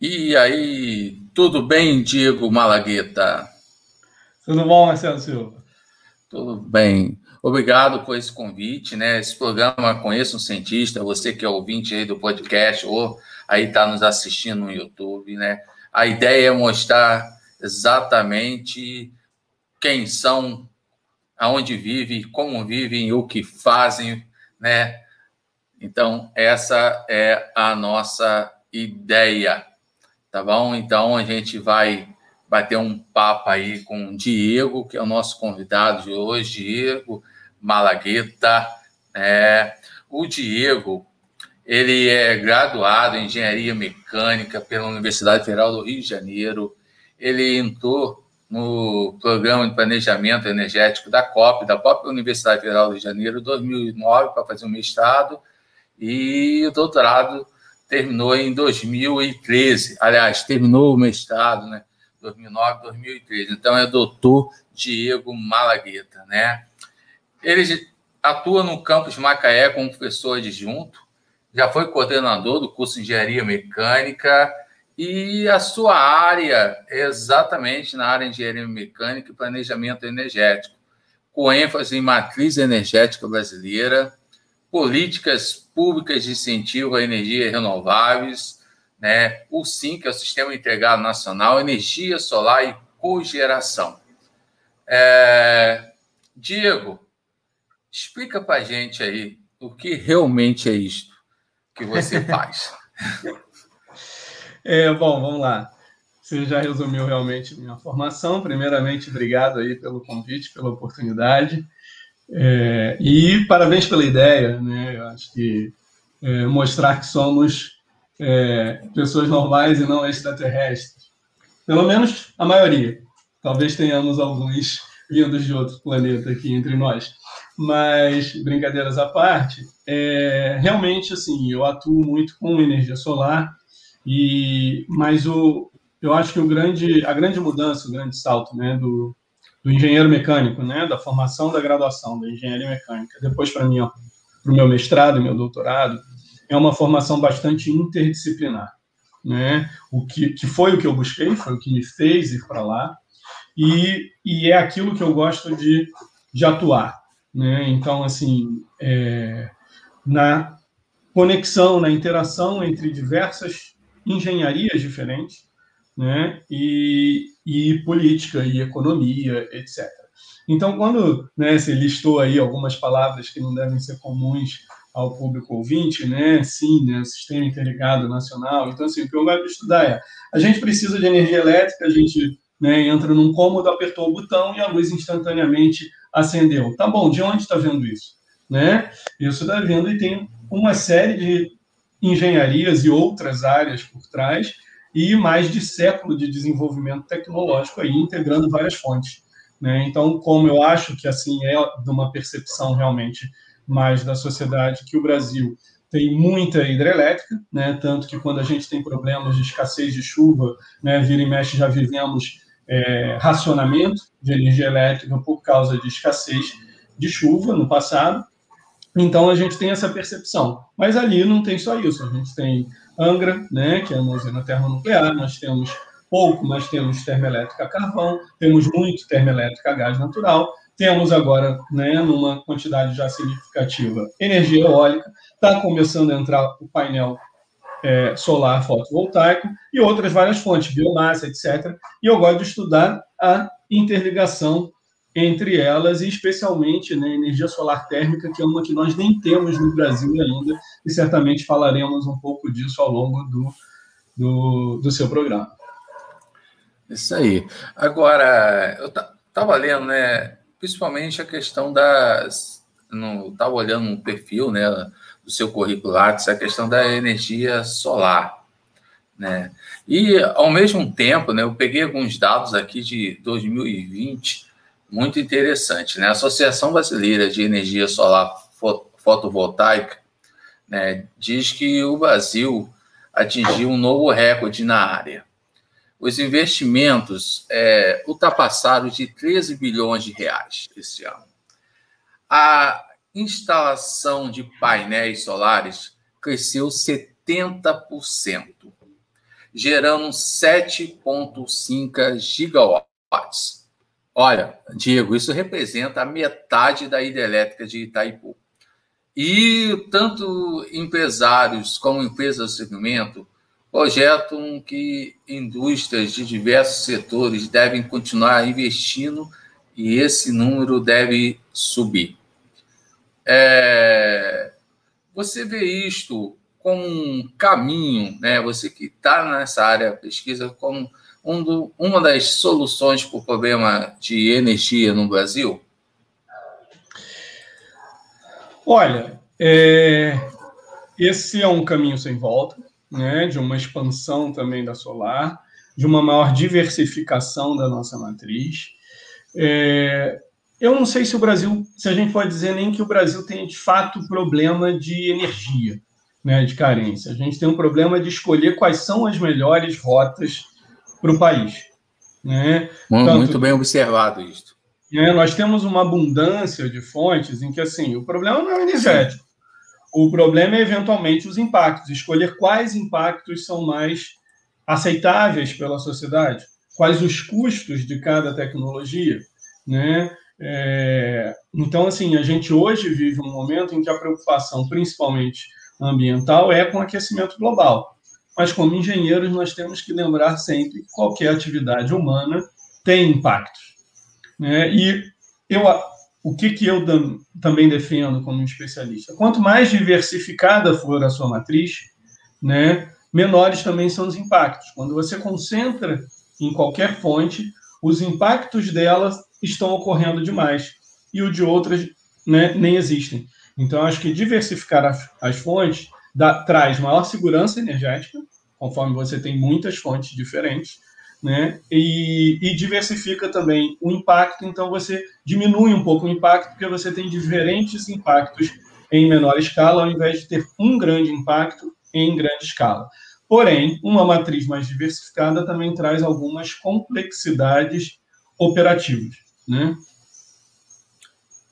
E aí, tudo bem, Diego Malagueta? Tudo bom, Marcelo Silva? Tudo bem. Obrigado por esse convite, né? Esse programa Conheça um Cientista, você que é ouvinte aí do podcast ou aí está nos assistindo no YouTube, né? A ideia é mostrar exatamente quem são, aonde vivem, como vivem, o que fazem, né? Então, essa é a nossa ideia, tá bom? Então, a gente vai bater um papo aí com o Diego, que é o nosso convidado de hoje, Diego Malagueta. É, o Diego, ele é graduado em Engenharia Mecânica pela Universidade Federal do Rio de Janeiro. Ele entrou no Programa de Planejamento Energético da COP, da própria Universidade Federal do Rio de Janeiro, em 2009, para fazer um mestrado, e o doutorado terminou em 2013. Aliás, terminou o mestrado, né? 2009, 2013. Então, é doutor Diego Malagueta, né? Ele atua no campus Macaé como professor adjunto, já foi coordenador do curso de Engenharia Mecânica e a sua área é exatamente na área de Engenharia Mecânica e Planejamento Energético, com ênfase em matriz energética brasileira, políticas públicas de incentivo a energias renováveis, né? o SIM, que é o Sistema Integrado Nacional, energia solar e cogeração. É... Diego, explica para a gente aí o que realmente é isto que você faz. é, bom, vamos lá. Você já resumiu realmente minha formação. Primeiramente, obrigado aí pelo convite, pela oportunidade. É, e parabéns pela ideia, né? Eu acho que é, mostrar que somos é, pessoas normais e não extraterrestres. Pelo menos a maioria. Talvez tenhamos alguns vindos de outro planeta aqui entre nós. Mas, brincadeiras à parte, é, realmente, assim, eu atuo muito com energia solar, e mas o, eu acho que o grande, a grande mudança, o grande salto né, do, do engenheiro mecânico, né, da formação da graduação da engenharia mecânica, depois para mim, para o meu mestrado e meu doutorado, é uma formação bastante interdisciplinar. Né? O que, que foi o que eu busquei, foi o que me fez ir para lá, e, e é aquilo que eu gosto de, de atuar. Né? Então, assim, é, na conexão, na interação entre diversas engenharias diferentes, né? E, e política e economia, etc. Então, quando né, você listou aí algumas palavras que não devem ser comuns ao público ouvinte, né? Sim, né? Sistema interligado nacional. Então, assim, o que eu de estudar é: a gente precisa de energia elétrica, a gente né, entra num cômodo, apertou o botão e a luz instantaneamente acendeu. Tá bom, de onde está vendo isso? Né? Isso está vendo e tem uma série de engenharias e outras áreas por trás e mais de século de desenvolvimento tecnológico aí integrando várias fontes. Né? Então, como eu acho que assim é de uma percepção realmente mais da sociedade que o Brasil tem muita hidrelétrica, né? tanto que quando a gente tem problemas de escassez de chuva, né, vira e mexe já vivemos é, racionamento de energia elétrica por causa de escassez de chuva no passado. Então a gente tem essa percepção. Mas ali não tem só isso. A gente tem Angra, né, que é uma usina termonuclear, nós temos pouco, mas temos termoelétrica carvão, temos muito termoelétrica gás natural, temos agora, né, numa quantidade já significativa, energia eólica, está começando a entrar o painel é, solar fotovoltaico e outras várias fontes, biomassa, etc. E eu gosto de estudar a interligação entre elas, e especialmente né, energia solar térmica, que é uma que nós nem temos no Brasil ainda, e certamente falaremos um pouco disso ao longo do, do, do seu programa. Isso aí. Agora, eu estava lendo, né, principalmente a questão das. Estava olhando um perfil né, do seu currículo Lattes, a questão da energia solar. Né? E, ao mesmo tempo, né, eu peguei alguns dados aqui de 2020 muito interessante. Né? A Associação Brasileira de Energia Solar Fotovoltaica né, diz que o Brasil atingiu um novo recorde na área. Os investimentos é, ultrapassaram de 13 bilhões de reais esse ano. A instalação de painéis solares cresceu 70%. gerando 7,5 gigawatts. Olha, Diego, isso representa a metade da hidrelétrica de Itaipu. E tanto empresários como empresas do segmento projetam que indústrias de diversos setores devem continuar investindo e esse número deve subir. É, você vê isto como um caminho, né? Você que está nessa área pesquisa como um do, uma das soluções para o problema de energia no Brasil? Olha, é, esse é um caminho sem volta, né? De uma expansão também da solar, de uma maior diversificação da nossa matriz. É, eu não sei se o Brasil, se a gente pode dizer nem que o Brasil tem de fato problema de energia, né, de carência. A gente tem um problema de escolher quais são as melhores rotas para o país. Né? Muito, Tanto, bem observado isso. Né, nós temos uma abundância de fontes em que assim o problema não é energético. O problema é eventualmente os impactos, escolher quais impactos são mais aceitáveis pela sociedade, quais os custos de cada tecnologia, né? É, então, assim, a gente hoje vive um momento em que a preocupação, principalmente ambiental, é com o aquecimento global. Mas, como engenheiros, nós temos que lembrar sempre que qualquer atividade humana tem impactos. Né? E eu, o que, que eu também defendo como especialista? Quanto mais diversificada for a sua matriz, né, menores também são os impactos. Quando você concentra em qualquer fonte, os impactos dela estão ocorrendo demais e o de outras né, nem existem. Então, acho que diversificar as, fontes dá, traz maior segurança energética, conforme você tem muitas fontes diferentes, né? E, e, diversifica também o impacto, então você diminui um pouco o impacto, porque você tem diferentes impactos em menor escala, ao invés de ter um grande impacto em grande escala. Porém, uma matriz mais diversificada também traz algumas complexidades operativas, né?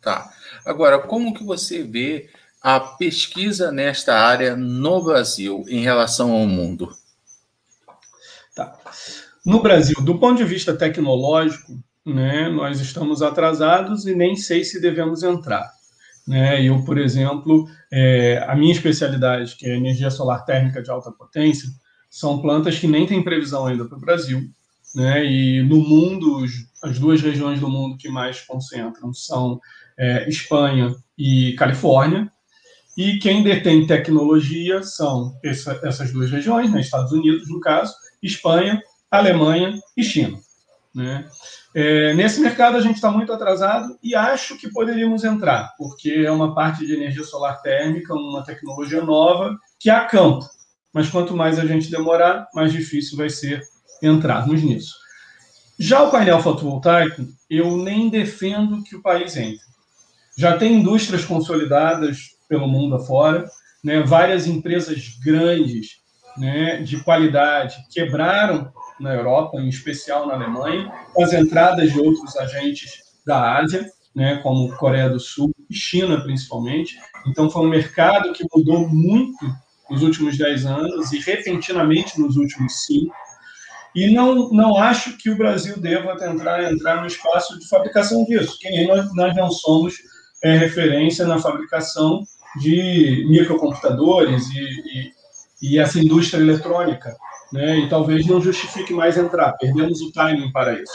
Tá. Agora, como que você vê a pesquisa nesta área no Brasil em relação ao mundo? Tá. No Brasil, do ponto de vista tecnológico, né, nós estamos atrasados e nem sei se devemos entrar. Né? Eu, por exemplo, é, a minha especialidade, que é energia solar térmica de alta potência, são plantas que nem têm previsão ainda para o Brasil. Né? E no mundo, as duas regiões do mundo que mais concentram são é, Espanha e Califórnia. E quem detém tecnologia são essa, essas duas regiões, né? Estados Unidos, no caso, Espanha, Alemanha e China. Né? É, nesse mercado a gente está muito atrasado e acho que poderíamos entrar, porque é uma parte de energia solar térmica, uma tecnologia nova que há campo. Mas quanto mais a gente demorar, mais difícil vai ser entrarmos nisso. Já o painel fotovoltaico, eu nem defendo que o país entre. Já tem indústrias consolidadas pelo mundo afora, né? várias empresas grandes né, de qualidade quebraram na Europa, em especial na Alemanha, com as entradas de outros agentes da Ásia, né, como Coreia do Sul e China, principalmente. Então, foi um mercado que mudou muito nos últimos 10 anos e repentinamente nos últimos 5. E não, não acho que o Brasil deva tentar entrar no espaço de fabricação disso, que nós, nós não somos é, referência na fabricação de microcomputadores e, e, e essa indústria eletrônica né? E talvez não justifique mais entrar. Perdemos o timing para isso.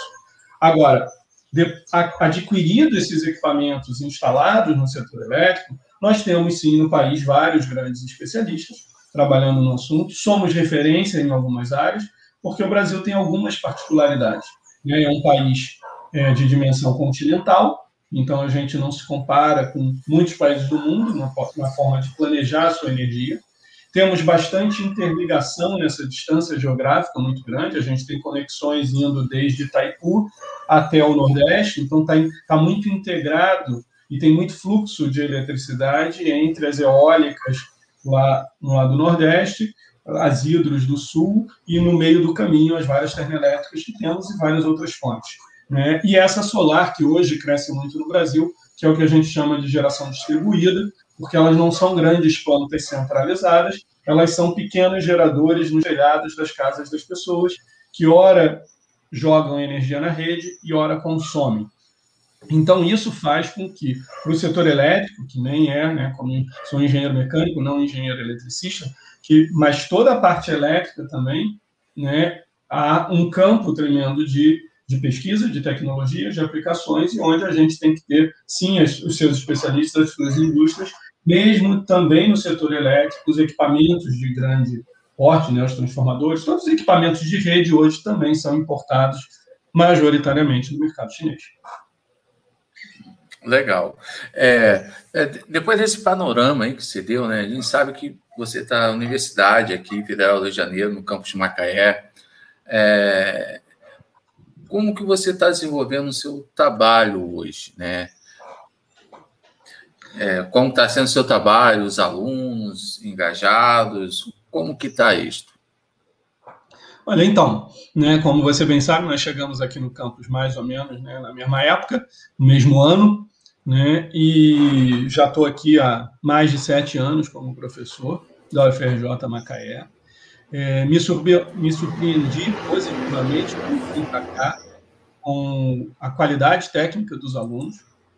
Agora, de, a, adquirido esses equipamentos instalados no setor elétrico, nós temos sim no país vários grandes especialistas trabalhando no assunto. Somos referência em algumas áreas, porque o Brasil tem algumas particularidades. Né? É um país é, de dimensão continental, então a gente não se compara com muitos países do mundo na, na forma de planejar a sua energia. Temos bastante interligação nessa distância geográfica muito grande. A gente tem conexões indo desde Itaipu até o Nordeste, então está tá muito integrado e tem muito fluxo de eletricidade entre as eólicas lá no lado Nordeste, as hidros do Sul e no meio do caminho as várias termoelétricas que temos e várias outras fontes. Né? E essa solar que hoje cresce muito no Brasil, que é o que a gente chama de geração distribuída, porque elas não são grandes plantas centralizadas, elas são pequenos geradores nos telhados das casas das pessoas, que ora jogam energia na rede e ora consomem. Então, isso faz com que, para o setor elétrico, que nem é, né, como sou engenheiro mecânico, não engenheiro eletricista, que, mas toda a parte elétrica também, né, há um campo tremendo de, de pesquisa, de tecnologia, de aplicações, e onde a gente tem que ter, sim, os seus especialistas, as suas indústrias, mesmo também no setor elétrico, os equipamentos de grande porte, né, os transformadores, todos os equipamentos de rede hoje também são importados majoritariamente do mercado chinês. Legal. É, é, depois desse panorama aí que você deu, né, a gente sabe que você está na universidade aqui, Federal do Rio de Janeiro, no campus de Macaé. É, como que você está desenvolvendo o seu trabalho hoje, né? É, como está sendo o seu trabalho, os alunos engajados, como que está isto? Olha, então, né, como você bem sabe, nós chegamos aqui no campus mais ou menos né, na mesma época, no mesmo ano, né? E já estou aqui há mais de sete anos como professor da UFRJ Macaé. É, me, me surpreendi positivamente quando vim para cá com a qualidade técnica dos alunos,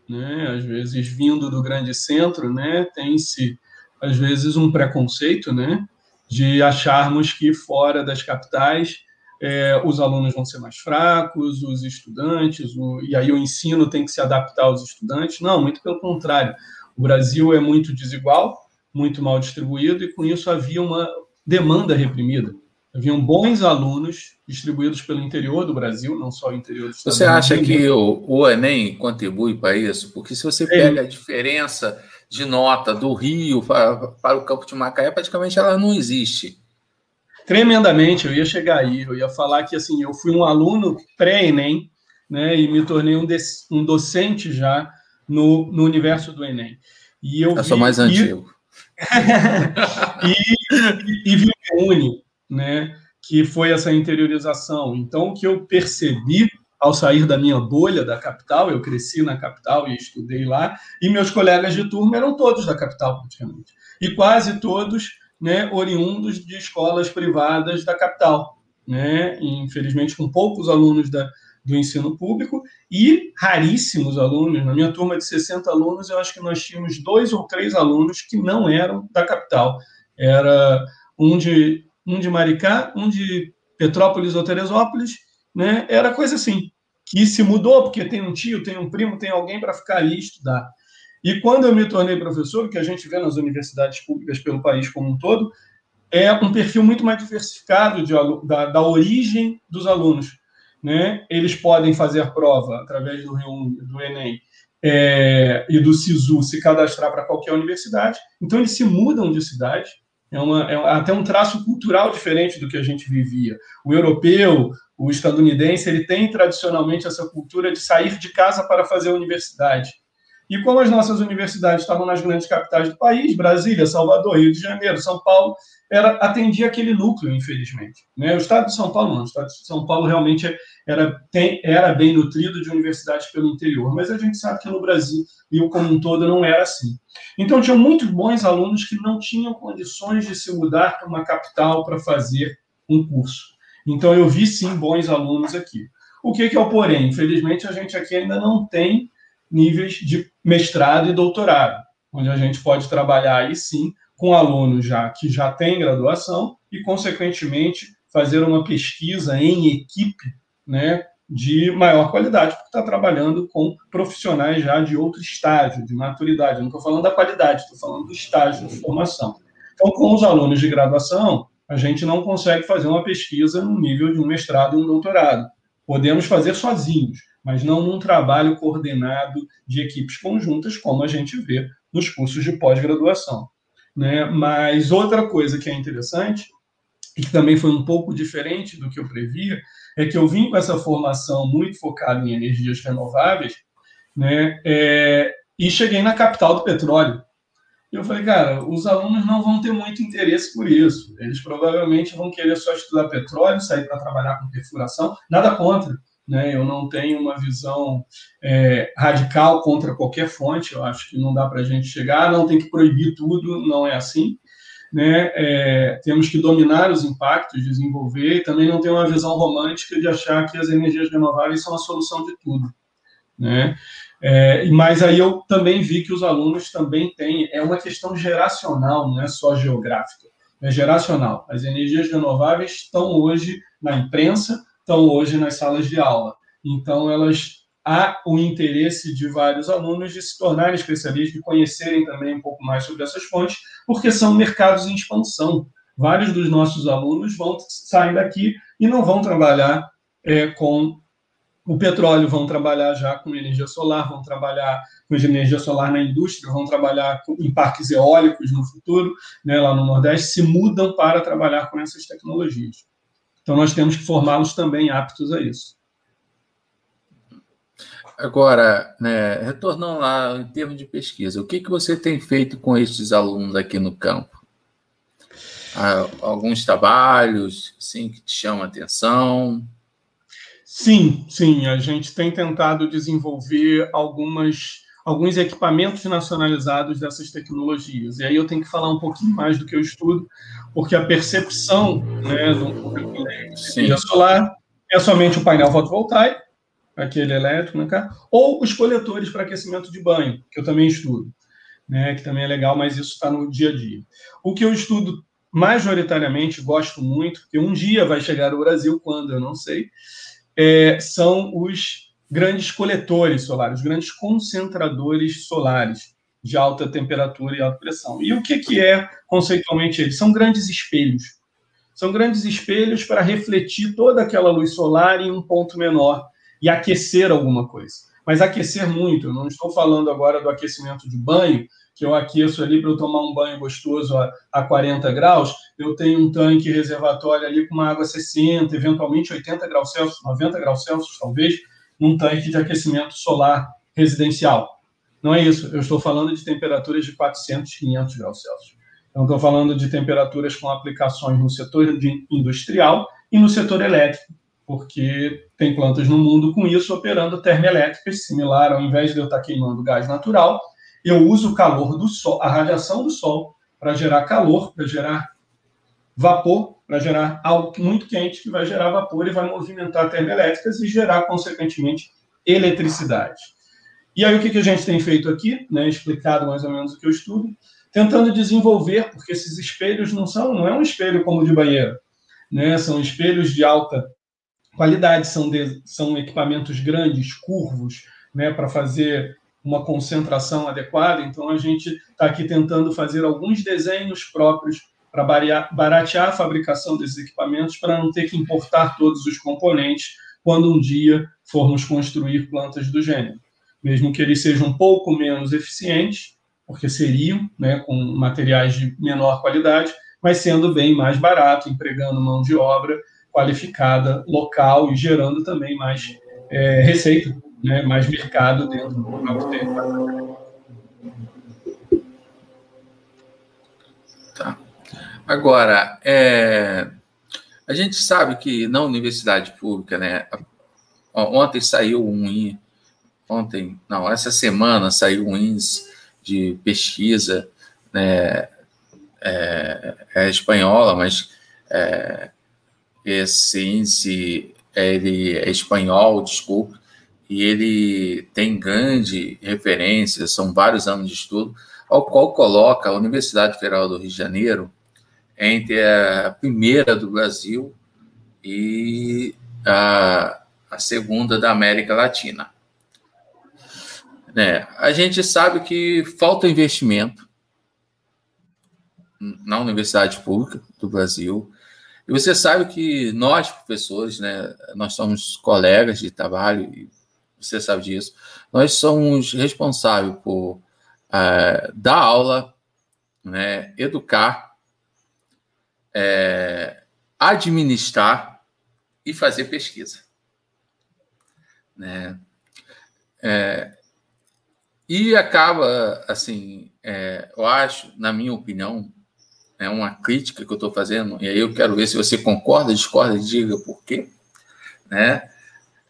né? Às vezes vindo do grande centro, né? Tem-se às vezes um preconceito, né? De acharmos que fora das capitais é, os alunos vão ser mais fracos, os estudantes, o, e aí o ensino tem que se adaptar aos estudantes. Não, muito pelo contrário. O Brasil é muito desigual, muito mal distribuído, e com isso havia uma demanda reprimida. Haviam bons alunos distribuídos pelo interior do Brasil, não só o interior do Estados Você acha que o, o, Enem contribui para isso? Porque se você pega é. a diferença de nota do Rio para, para o campo de Macaé, praticamente ela não existe. Tremendamente, eu ia chegar aí, eu ia falar que assim, eu fui um aluno pré-ENEM, né, e me tornei um, um docente já no, no universo do Enem. E eu, eu vi, sou mais antigo. e, e, vi o Uni, né, que foi essa interiorização. Então, o que eu percebi ao sair da minha bolha da capital, eu cresci na capital e estudei lá, e meus colegas de turma eram todos da capital, praticamente. E quase todos né, oriundos de escolas privadas da capital, né, infelizmente com poucos alunos da, do ensino público e raríssimos alunos. Na minha turma de 60 alunos, eu acho que nós tínhamos dois ou três alunos que não eram da capital. Era um de, um de Maricá, um de Petrópolis ou Teresópolis, né? Era coisa assim, que se mudou porque tem um tio, tem um primo, tem alguém para ficar ali estudar. E quando eu me tornei professor, o que a gente vê nas universidades públicas pelo país como um todo, é um perfil muito mais diversificado de, da, da origem dos alunos. Né? Eles podem fazer prova através do, do Enem é, e do SISU, se cadastrar para qualquer universidade. Então, eles se mudam de cidade. É, uma, é até um traço cultural diferente do que a gente vivia. O europeu, o estadunidense, ele tem tradicionalmente essa cultura de sair de casa para fazer a universidade. E como as nossas universidades estavam nas grandes capitais do país, Brasília, Salvador, Rio de Janeiro, São Paulo, era, atendia aquele núcleo, infelizmente. Né? O estado de São Paulo não, o estado de São Paulo realmente era, tem, era bem nutrido de universidades pelo interior, mas a gente sabe que no Brasil, e como um todo, não era assim. Então, tinham muitos bons alunos que não tinham condições de se mudar para uma capital para fazer um curso. Então, eu vi sim bons alunos aqui. O que, que é o porém? Infelizmente, a gente aqui ainda não tem níveis de mestrado e doutorado, onde a gente pode trabalhar aí sim com alunos já que já têm graduação e, consequentemente, fazer uma pesquisa em equipe né, de maior qualidade, porque está trabalhando com profissionais já de outro estágio de maturidade. Eu não estou falando da qualidade, estou falando do estágio de formação. Então, com os alunos de graduação, a gente não consegue fazer uma pesquisa no nível de um mestrado e um doutorado. Podemos fazer sozinhos, mas não num trabalho coordenado de equipes conjuntas, como a gente vê nos cursos de pós-graduação. Né? Mas outra coisa que é interessante, e que também foi um pouco diferente do que eu previa, é que eu vim com essa formação muito focada em energias renováveis, né? É, e cheguei na capital do petróleo. E eu falei, cara, os alunos não vão ter muito interesse por isso. Eles provavelmente vão querer só estudar petróleo, sair para trabalhar com perfuração. Nada contra né? Eu não tenho uma visão é, radical contra qualquer fonte. Eu acho que não dá para a gente chegar, não tem que proibir tudo, não é assim. Né? É, temos que dominar os impactos, desenvolver, e também não ter uma visão romântica de achar que as energias renováveis são a solução de tudo. Né? É, mas aí eu também vi que os alunos também têm, é uma questão geracional, não é só geográfica, é geracional. As energias renováveis estão hoje na imprensa, estão hoje nas salas de aula. Então, elas há o interesse de vários alunos de se tornarem especialistas, de conhecerem também um pouco mais sobre essas fontes, porque são mercados em expansão. Vários dos nossos alunos vão sair daqui e não vão trabalhar é, com o petróleo, vão trabalhar já com energia solar, vão trabalhar com energia solar na indústria, vão trabalhar em parques eólicos no futuro, né, lá no Nordeste, se mudam para trabalhar com essas tecnologias. Então, nós temos que formá-los também aptos a isso. Agora, né, retornando lá em termos de pesquisa, o que, que você tem feito com esses alunos aqui no campo? Há alguns trabalhos, sim, que te chamam a atenção? Sim, sim, a gente tem tentado desenvolver algumas, alguns equipamentos nacionalizados dessas tecnologias. E aí eu tenho que falar um pouquinho mais do que eu estudo, porque a percepção né, do solar é somente o painel fotovoltaico, aquele elétrico, né, ou os coletores para aquecimento de banho, que eu também estudo, né, que também é legal, mas isso está no dia a dia. O que eu estudo majoritariamente, gosto muito, que um dia vai chegar ao Brasil, quando eu não sei, é, são os grandes coletores solares, grandes concentradores solares de alta temperatura e alta pressão. E o que, que é, conceitualmente, eles? São grandes espelhos. São grandes espelhos para refletir toda aquela luz solar em um ponto menor e aquecer alguma coisa. Mas aquecer muito, eu não estou falando agora do aquecimento de banho, que eu aqueço ali para eu tomar um banho gostoso a, a 40 graus, eu tenho um tanque reservatório ali com uma água 60, eventualmente 80 graus Celsius, 90 graus Celsius, talvez, num tanque de aquecimento solar residencial. Não é isso, eu estou falando de temperaturas de 400, 500 graus Celsius. Então, estou falando de temperaturas com aplicações no setor industrial e no setor elétrico, porque tem plantas no mundo com isso operando termoelétricas, similar ao invés de eu estar queimando gás natural, eu uso o calor do sol, a radiação do sol, para gerar calor, para gerar vapor, para gerar algo muito quente, que vai gerar vapor e vai movimentar termoelétricas e gerar, consequentemente, eletricidade. E aí, o que, a gente tem feito aqui, né, explicado mais ou menos o que eu estudo, tentando desenvolver, porque esses espelhos não são, não é um espelho como de banheiro, né, são espelhos de alta qualidade, são, de, são equipamentos grandes, curvos, né, para fazer uma concentração adequada. Então, a gente está aqui tentando fazer alguns desenhos próprios para baratear a fabricação desses equipamentos, para não ter que importar todos os componentes quando um dia formos construir plantas do gênero. Mesmo que eles sejam um pouco menos eficientes, porque seriam, né, com materiais de menor qualidade, mas sendo bem mais barato, empregando mão de obra qualificada local e gerando também mais é, receita né, mais mercado dentro do próprio território. Agora, é, a gente sabe que na universidade pública, né, ontem saiu um ontem, não, essa semana saiu um índice de pesquisa, né, é, é espanhola, mas é, esse índice ele é espanhol, desculpe, e ele tem grande referência, são vários anos de estudo, ao qual coloca a Universidade Federal do Rio de Janeiro entre a primeira do Brasil e a, a segunda da América Latina. Né? A gente sabe que falta investimento na Universidade Pública do Brasil, e você sabe que nós, professores, né, nós somos colegas de trabalho e você sabe disso. Nós somos responsáveis por uh, dar aula, né, educar, é, administrar e fazer pesquisa. Né? É, e acaba, assim, é, eu acho, na minha opinião, é uma crítica que eu estou fazendo, e aí eu quero ver se você concorda, discorda, diga por quê, né?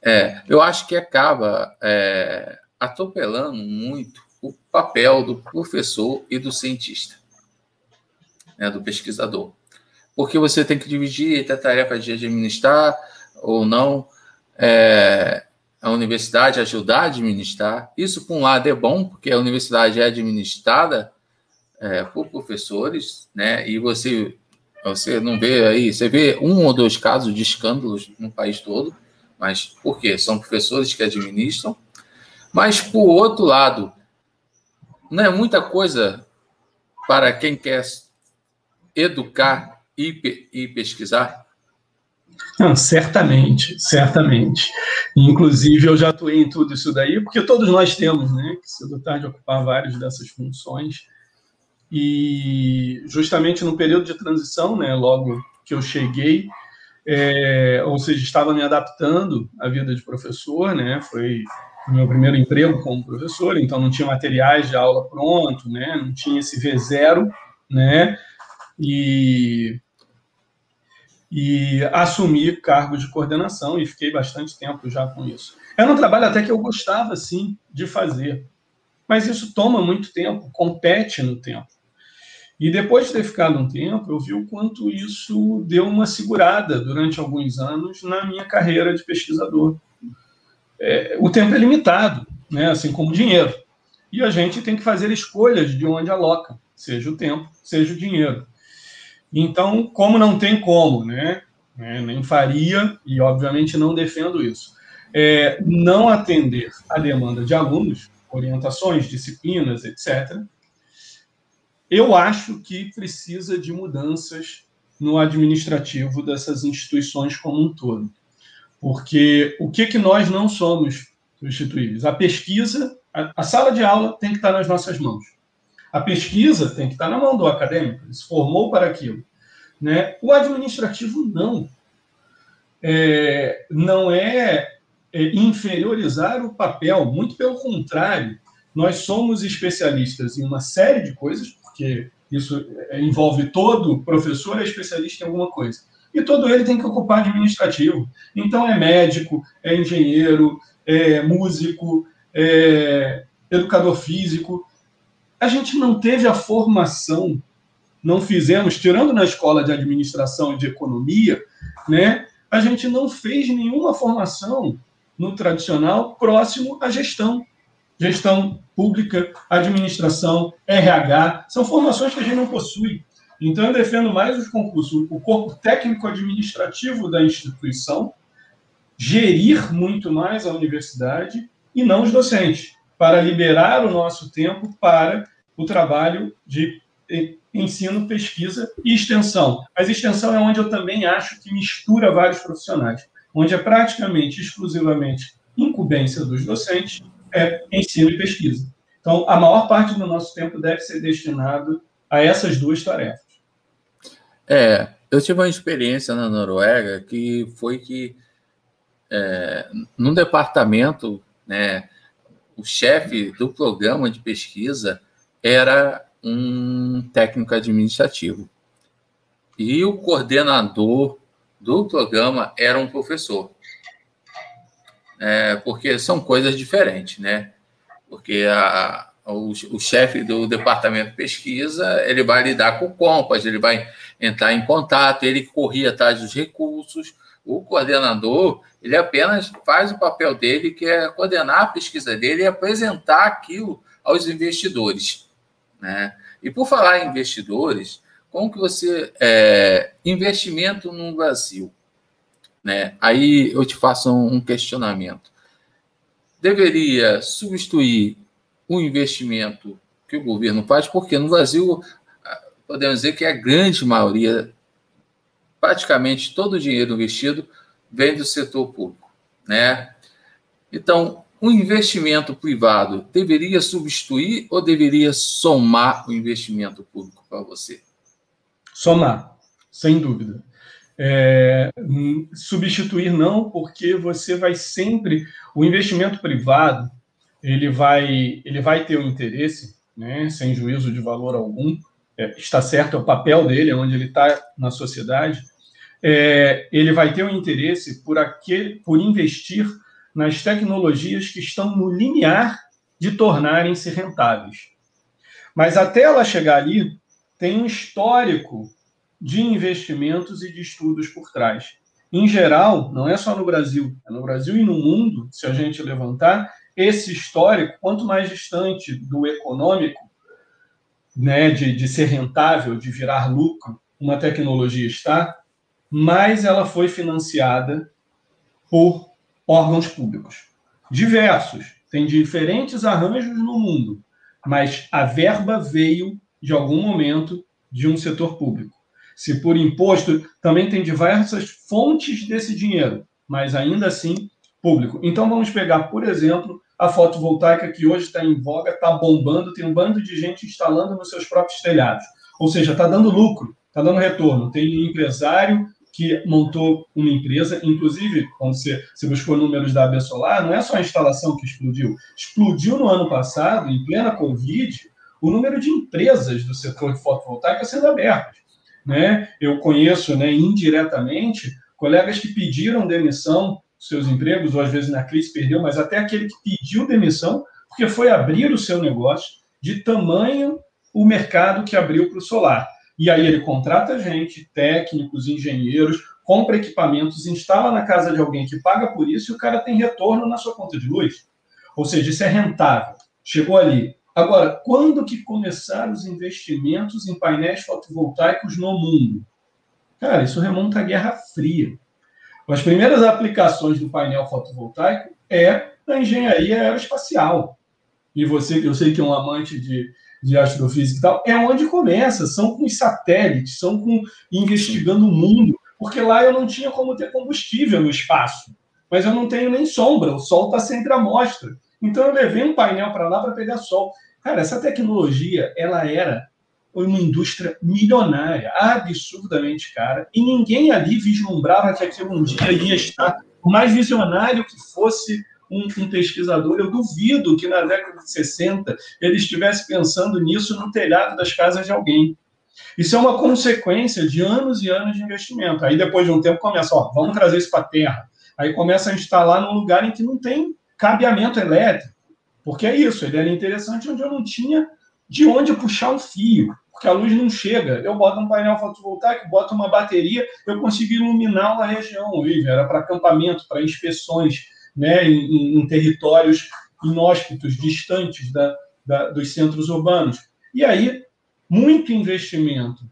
É, eu acho que acaba é, atropelando muito o papel do professor e do cientista, né, do pesquisador. Porque você tem que dividir a tarefa de administrar ou não é, a universidade, ajudar a administrar. Isso, por um lado, é bom, porque a universidade é administrada é, por professores, né, e você, você não vê aí, você vê um ou dois casos de escândalos no país todo, mas por quê? São professores que administram. Mas, por outro lado, não é muita coisa para quem quer educar e, e pesquisar? Não, certamente, certamente. Inclusive, eu já atuei em tudo isso daí, porque todos nós temos, né, que se dotar de ocupar várias dessas funções. E justamente no período de transição, né, logo que eu cheguei, é, ou seja, estava me adaptando à vida de professor, né? Foi o meu primeiro emprego como professor, então não tinha materiais de aula pronto, né? Não tinha esse V0, né? E e assumi cargo de coordenação e fiquei bastante tempo já com isso. Era um trabalho até que eu gostava, sim, de fazer, mas isso toma muito tempo, compete no tempo. E depois de ter ficado um tempo, eu vi o quanto isso deu uma segurada durante alguns anos na minha carreira de pesquisador. É, o tempo é limitado, né? assim como o dinheiro. E a gente tem que fazer escolhas de onde aloca, seja o tempo, seja o dinheiro. Então, como não tem como, né? É, nem faria, e obviamente não defendo isso, é, não atender a demanda de alunos, orientações, disciplinas, etc., eu acho que precisa de mudanças no administrativo dessas instituições como um todo. Porque o que, que nós não somos substituíveis? A pesquisa, a, a sala de aula tem que estar nas nossas mãos. A pesquisa tem que estar na mão do acadêmico, ele se formou para aquilo. Né? O administrativo não. É, não é, é inferiorizar o papel, muito pelo contrário. Nós somos especialistas em uma série de coisas, porque isso envolve todo professor é especialista em alguma coisa. E todo ele tem que ocupar administrativo. Então é médico, é engenheiro, é músico, é educador físico. A gente não teve a formação, não fizemos, tirando na escola de administração e de economia, né? A gente não fez nenhuma formação no tradicional próximo à gestão gestão pública, administração, RH, são formações que a gente não possui. Então, eu defendo mais os concursos, o corpo técnico-administrativo da instituição, gerir muito mais a universidade e não os docentes, para liberar o nosso tempo para o trabalho de ensino, pesquisa e extensão. Mas extensão é onde eu também acho que mistura vários profissionais, onde é praticamente exclusivamente incumbência dos docentes é ensino e pesquisa. Então, a maior parte do nosso tempo deve ser destinado a essas duas tarefas. É, eu tive uma experiência na Noruega que foi que, é, num departamento, né, o chefe do programa de pesquisa era um técnico administrativo. E o coordenador do programa era um professor é, porque são coisas diferentes, né? Porque a, o, o chefe do departamento de pesquisa ele vai lidar com o Compass, ele vai entrar em contato, ele corria atrás dos recursos. O coordenador ele apenas faz o papel dele, que é coordenar a pesquisa dele e apresentar aquilo aos investidores, né? E por falar em investidores, como que você é, investimento no Brasil? Né? Aí eu te faço um questionamento. Deveria substituir o investimento que o governo faz, porque no Brasil, podemos dizer que a grande maioria, praticamente todo o dinheiro investido, vem do setor público. Né? Então, o investimento privado deveria substituir ou deveria somar o investimento público para você? Somar, sem dúvida. É, substituir não, porque você vai sempre o investimento privado ele vai ele vai ter um interesse, né, sem juízo de valor algum, é, está certo é o papel dele, é onde ele está na sociedade, é, ele vai ter um interesse por aquele por investir nas tecnologias que estão no limiar de tornarem-se rentáveis. Mas até ela chegar ali, tem um histórico de investimentos e de estudos por trás. Em geral, não é só no Brasil, é no Brasil e no mundo, se a gente levantar, esse histórico, quanto mais distante do econômico, né, de, de ser rentável, de virar lucro, uma tecnologia está, mais ela foi financiada por órgãos públicos. Diversos, tem diferentes arranjos no mundo, mas a verba veio de algum momento de um setor público. Se por imposto, também tem diversas fontes desse dinheiro, mas ainda assim público. Então vamos pegar, por exemplo, a fotovoltaica que hoje está em voga, está bombando, tem um bando de gente instalando nos seus próprios telhados. Ou seja, está dando lucro, está dando retorno. Tem empresário que montou uma empresa, inclusive, quando você, você buscou números da AB Solar, não é só a instalação que explodiu. Explodiu no ano passado, em plena Covid, o número de empresas do setor de fotovoltaica sendo abertas. Né? Eu conheço né, indiretamente colegas que pediram demissão seus empregos, ou às vezes na crise perdeu, mas até aquele que pediu demissão porque foi abrir o seu negócio de tamanho o mercado que abriu para o solar. E aí ele contrata gente, técnicos, engenheiros, compra equipamentos, instala na casa de alguém que paga por isso e o cara tem retorno na sua conta de luz. Ou seja, isso é rentável. Chegou ali. Agora, quando que começaram os investimentos em painéis fotovoltaicos no mundo? Cara, isso remonta à Guerra Fria. As primeiras aplicações do painel fotovoltaico é na engenharia aeroespacial. E você, eu sei que é um amante de, de astrofísica e tal, é onde começa, são com satélites, são com investigando o mundo, porque lá eu não tinha como ter combustível no espaço, mas eu não tenho nem sombra, o sol está sempre à mostra. Então eu levei um painel para lá para pegar sol. Cara, essa tecnologia, ela era uma indústria milionária, absurdamente cara, e ninguém ali vislumbrava que aquilo um dia ia estar, mais visionário que fosse um, um, pesquisador, eu duvido que na década de 60 ele estivesse pensando nisso no telhado das casas de alguém. Isso é uma consequência de anos e anos de investimento. Aí depois de um tempo começa, ó, vamos trazer isso para a terra. Aí começa a instalar num lugar em que não tem cabeamento elétrico. Porque é isso, ele era interessante onde eu não tinha de onde puxar um fio, porque a luz não chega. Eu boto um painel fotovoltaico, boto uma bateria, eu consigo iluminar uma região. Era para acampamento, para inspeções né, em, em territórios inóspitos, distantes da, da, dos centros urbanos. E aí, muito investimento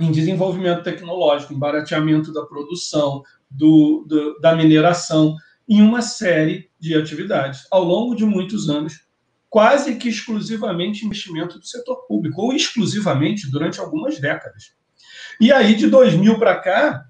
em desenvolvimento tecnológico, em barateamento da produção, do, do, da mineração, em uma série de atividades. Ao longo de muitos anos, quase que exclusivamente investimento do setor público, ou exclusivamente durante algumas décadas. E aí, de 2000 para cá,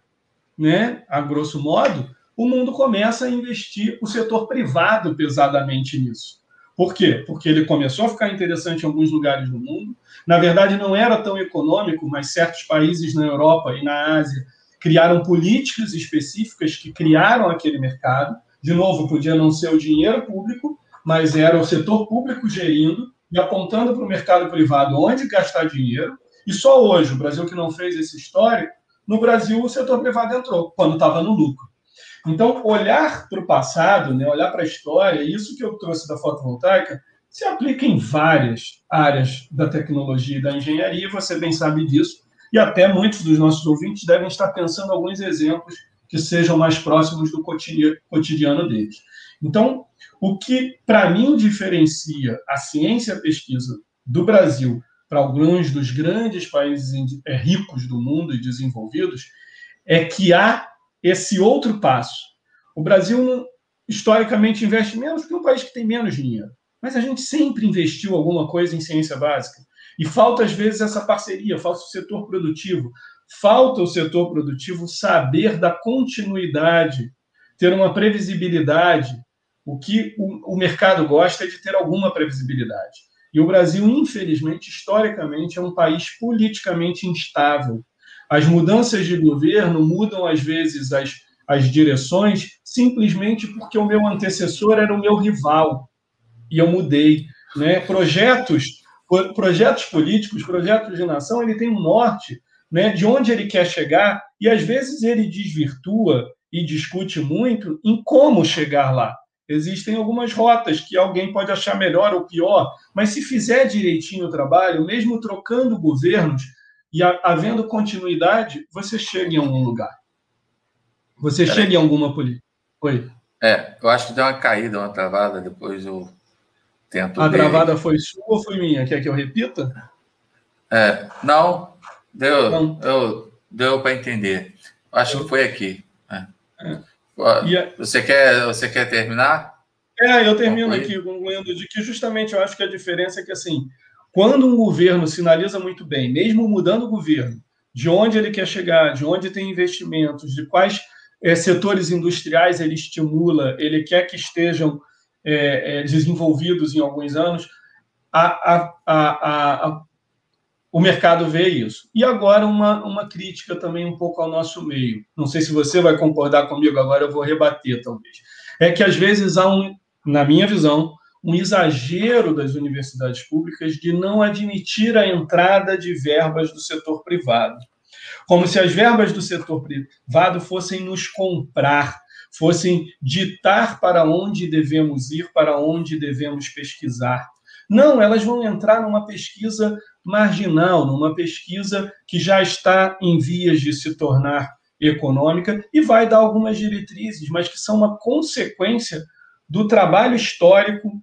né, a grosso modo, o mundo começa a investir o setor privado pesadamente nisso. Por quê? Porque ele começou a ficar interessante em alguns lugares do mundo. Na verdade, não era tão econômico, mas certos países na Europa e na Ásia criaram políticas específicas que criaram aquele mercado. De novo, podia não ser o dinheiro público, mas era o setor público gerindo e apontando para o mercado privado onde gastar dinheiro. E só hoje, o Brasil que não fez esse histórico, no Brasil o setor privado entrou, quando estava no lucro. Então, olhar para o passado, né, olhar para a história, isso que eu trouxe da fotovoltaica, se aplica em várias áreas da tecnologia e da engenharia, você bem sabe disso, e até muitos dos nossos ouvintes devem estar pensando alguns exemplos que sejam mais próximos do cotidiano deles. Então, o que para mim diferencia a ciência e a pesquisa do Brasil para alguns dos grandes países é, ricos do mundo e desenvolvidos é que há esse outro passo. O Brasil, historicamente, investe menos que um país que tem menos dinheiro. Mas a gente sempre investiu alguma coisa em ciência básica. E falta, às vezes, essa parceria, falta o setor produtivo. Falta o setor produtivo saber da continuidade, ter uma previsibilidade. O que o, o mercado gosta é de ter alguma previsibilidade. E o Brasil, infelizmente, historicamente, é um país politicamente instável. As mudanças de governo mudam, às vezes, as, as direções simplesmente porque o meu antecessor era o meu rival e eu mudei. Né? Projetos, projetos políticos, projetos de nação, ele tem um norte né, de onde ele quer chegar e às vezes ele desvirtua e discute muito em como chegar lá. Existem algumas rotas que alguém pode achar melhor ou pior, mas se fizer direitinho o trabalho, mesmo trocando governos e havendo continuidade, você chega em algum lugar. Você chega em alguma política. Oi. É, eu acho que deu uma caída, uma travada, depois eu tento. A ver. travada foi sua ou foi minha? Quer que eu repita? É, não, deu, não. Eu, deu para entender. Acho que foi aqui. É. É. Você, quer, você quer terminar? É, eu termino aqui concluindo de que justamente eu acho que a diferença é que, assim, quando um governo sinaliza muito bem, mesmo mudando o governo, de onde ele quer chegar, de onde tem investimentos, de quais é, setores industriais ele estimula, ele quer que estejam é, é, desenvolvidos em alguns anos, a, a, a, o mercado vê isso. E agora uma, uma crítica também um pouco ao nosso meio. Não sei se você vai concordar comigo, agora eu vou rebater, talvez. É que às vezes há um, na minha visão, um exagero das universidades públicas de não admitir a entrada de verbas do setor privado como se as verbas do setor privado fossem nos comprar, fossem ditar para onde devemos ir, para onde devemos pesquisar. Não, elas vão entrar numa pesquisa marginal, numa pesquisa que já está em vias de se tornar econômica e vai dar algumas diretrizes, mas que são uma consequência do trabalho histórico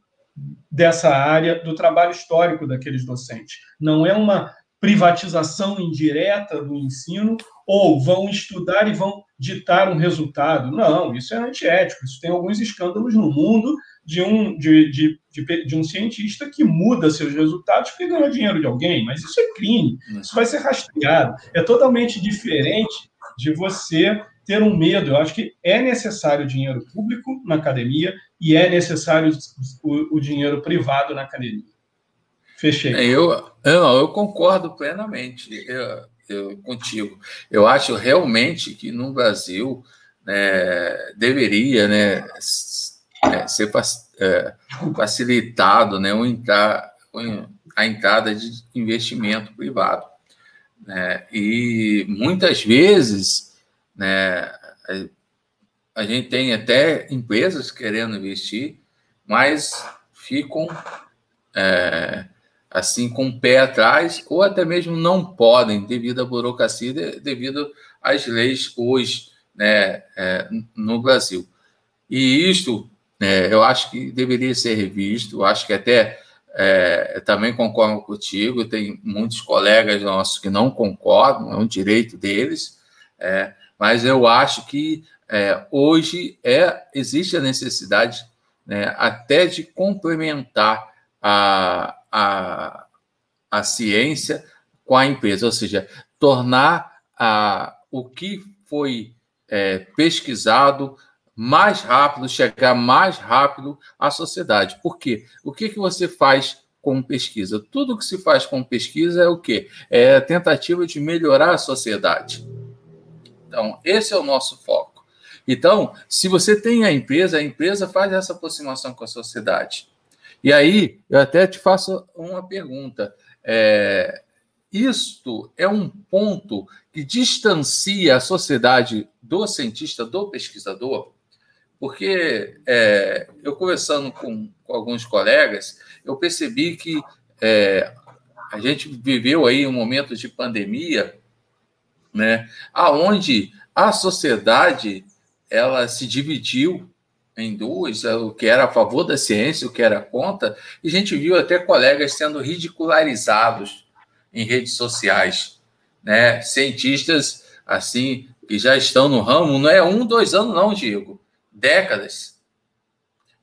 dessa área, do trabalho histórico daqueles docentes. Não é uma privatização indireta do ensino, ou vão estudar e vão ditar um resultado. Não, isso é antiético. Isso tem alguns escândalos no mundo de um, de, de, de, de um cientista que muda seus resultados porque ganhou dinheiro de alguém, mas isso é crime, isso vai ser rastreado. É totalmente diferente de você ter um medo. Eu acho que é necessário dinheiro público na academia e é necessário o, o dinheiro privado na academia. Fechei. É, eu, eu, eu concordo plenamente eu, eu, contigo. Eu acho realmente que no Brasil né, deveria né, é, ser é, facilitado né, um entrar, a entrada de investimento privado. Né? E muitas vezes né, a gente tem até empresas querendo investir, mas ficam é, assim com o pé atrás, ou até mesmo não podem, devido à burocracia, devido às leis hoje né, é, no Brasil. E isto é, eu acho que deveria ser revisto, eu acho que até é, também concordo contigo, tem muitos colegas nossos que não concordam, é um direito deles, é, mas eu acho que é, hoje é, existe a necessidade né, até de complementar a, a, a ciência com a empresa, ou seja, tornar a, o que foi é, pesquisado mais rápido, chegar mais rápido à sociedade. Por quê? O que, que você faz com pesquisa? Tudo que se faz com pesquisa é o quê? É a tentativa de melhorar a sociedade. Então, esse é o nosso foco. Então, se você tem a empresa, a empresa faz essa aproximação com a sociedade. E aí, eu até te faço uma pergunta. É, isto é um ponto que distancia a sociedade do cientista, do pesquisador, porque é, eu conversando com, com, alguns colegas, eu percebi que é, a gente viveu aí um momento de pandemia, né, aonde a sociedade ela se dividiu em duas, é, o que era a favor da ciência, o que era contra, e a gente viu até colegas sendo ridicularizados em redes sociais, né? Cientistas assim que já estão no ramo, não é um, dois anos, não, Diego, décadas.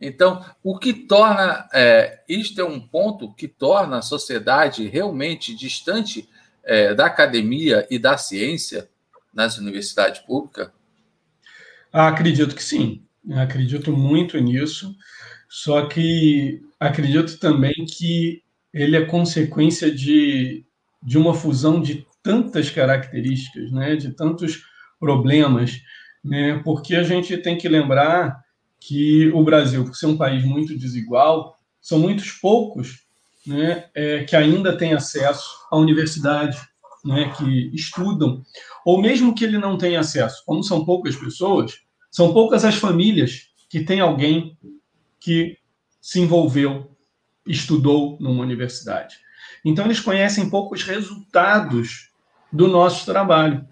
Então, o que torna é, isto é um ponto que torna a sociedade realmente distante é, da academia e da ciência nas universidades públicas? Acredito que sim. Acredito muito nisso, só que acredito também que ele é consequência de, de uma fusão de tantas características, né, de tantos problemas, né, porque a gente tem que lembrar que o Brasil, por ser um país muito desigual, são muitos poucos né, é, que ainda têm acesso à universidade, né, que estudam, ou mesmo que ele não tenha acesso, como são poucas pessoas, são poucas as famílias que têm alguém que se envolveu, estudou numa universidade. Então, eles conhecem pouco os resultados do nosso trabalho.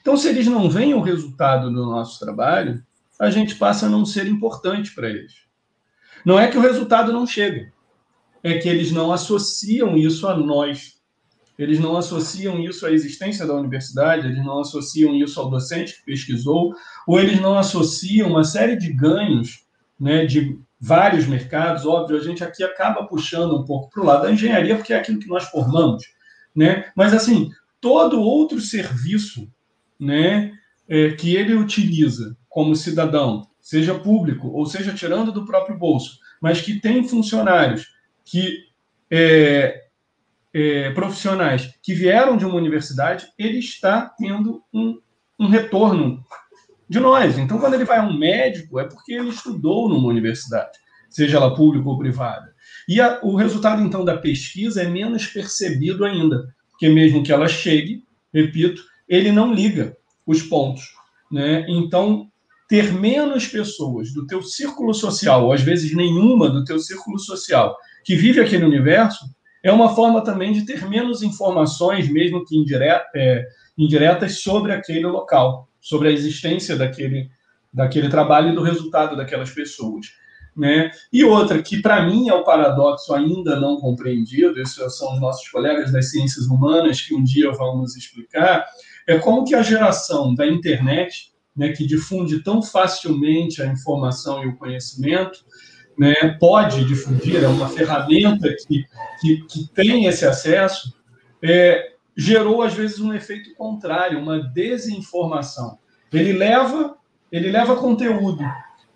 Então, se eles não veem o resultado do nosso trabalho, a gente passa a não ser importante para eles. Não é que o resultado não chega, é que eles não associam isso a nós. Eles não associam isso à existência da universidade, eles não associam isso ao docente que pesquisou, ou eles não associam uma série de ganhos né, de vários mercados. Óbvio, a gente aqui acaba puxando um pouco para o lado da engenharia, porque é aquilo que nós formamos. Né? Mas, assim, todo outro serviço né, é, que ele utiliza como cidadão, seja público ou seja tirando do próprio bolso, mas que tem funcionários que é, é, profissionais que vieram de uma universidade, ele está tendo um, um retorno de nós. Então, quando ele vai a um médico, é porque ele estudou numa universidade, seja ela pública ou privada. E a, o resultado, então, da pesquisa é menos percebido ainda, porque mesmo que ela chegue, repito, ele não liga os pontos. Né? Então, ter menos pessoas do teu círculo social, ou às vezes nenhuma do teu círculo social, que vive aquele universo, é uma forma também de ter menos informações, mesmo que indireta, é, indiretas, sobre aquele local, sobre a existência daquele, daquele trabalho e do resultado daquelas pessoas. Né? E outra, que para mim é o paradoxo ainda não compreendido, esses são os nossos colegas das ciências humanas que um dia vão nos explicar, é como que a geração da internet né, que difunde tão facilmente a informação e o conhecimento, né, pode difundir, é uma ferramenta que, que, que tem esse acesso, é, gerou às vezes um efeito contrário, uma desinformação. Ele leva, ele leva conteúdo.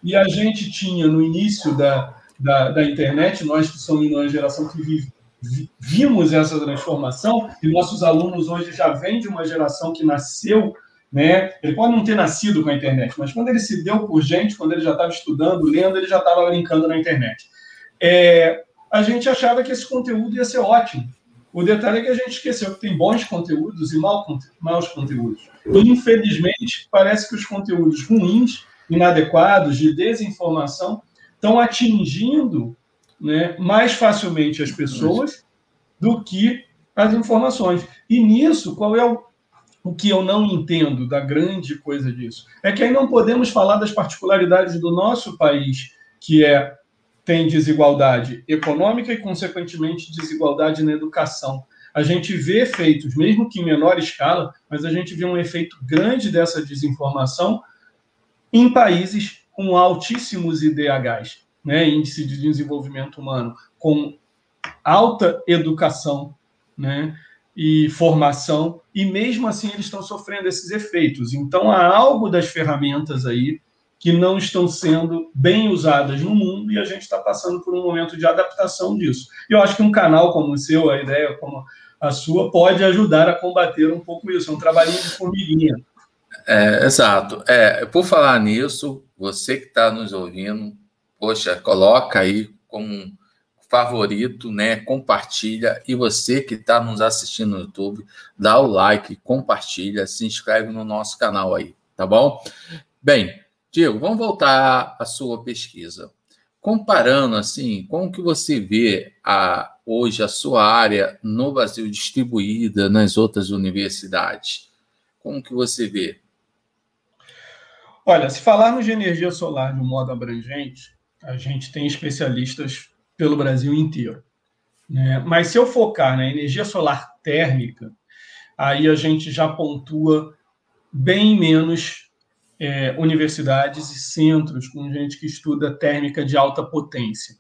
E a gente tinha no início da, da, da internet, nós que somos uma geração que vive, vimos essa transformação, e nossos alunos hoje já vêm de uma geração que nasceu né? Ele pode não ter nascido com a internet, mas quando ele se deu por gente, quando ele já estava estudando, lendo, ele já estava brincando na internet. É, a gente achava que esse conteúdo ia ser ótimo. O detalhe é que a gente esqueceu que tem bons conteúdos e mau, maus conteúdos. E, infelizmente, parece que os conteúdos ruins, inadequados, de desinformação, estão atingindo né, mais facilmente as pessoas do que as informações. E nisso, qual é o o que eu não entendo da grande coisa disso é que aí não podemos falar das particularidades do nosso país, que é tem desigualdade econômica e, consequentemente, desigualdade na educação. A gente vê efeitos, mesmo que em menor escala, mas a gente vê um efeito grande dessa desinformação em países com altíssimos IDHs, né, índice de desenvolvimento humano, com alta educação, né, e formação, e mesmo assim eles estão sofrendo esses efeitos. Então há algo das ferramentas aí que não estão sendo bem usadas no mundo e a gente está passando por um momento de adaptação disso. E eu acho que um canal como o seu, a ideia como a sua, pode ajudar a combater um pouco isso. É um trabalhinho de formiguinha. É, exato. É, por falar nisso, você que está nos ouvindo, poxa, coloca aí como favorito, né? Compartilha. E você que está nos assistindo no YouTube, dá o like, compartilha, se inscreve no nosso canal aí, tá bom? Bem, Diego, vamos voltar à sua pesquisa. Comparando assim, como que você vê a, hoje a sua área no Brasil distribuída nas outras universidades? Como que você vê? Olha, se falarmos de energia solar de um modo abrangente, a gente tem especialistas pelo Brasil inteiro. Né? Mas se eu focar na energia solar térmica, aí a gente já pontua bem menos é, universidades e centros com gente que estuda térmica de alta potência.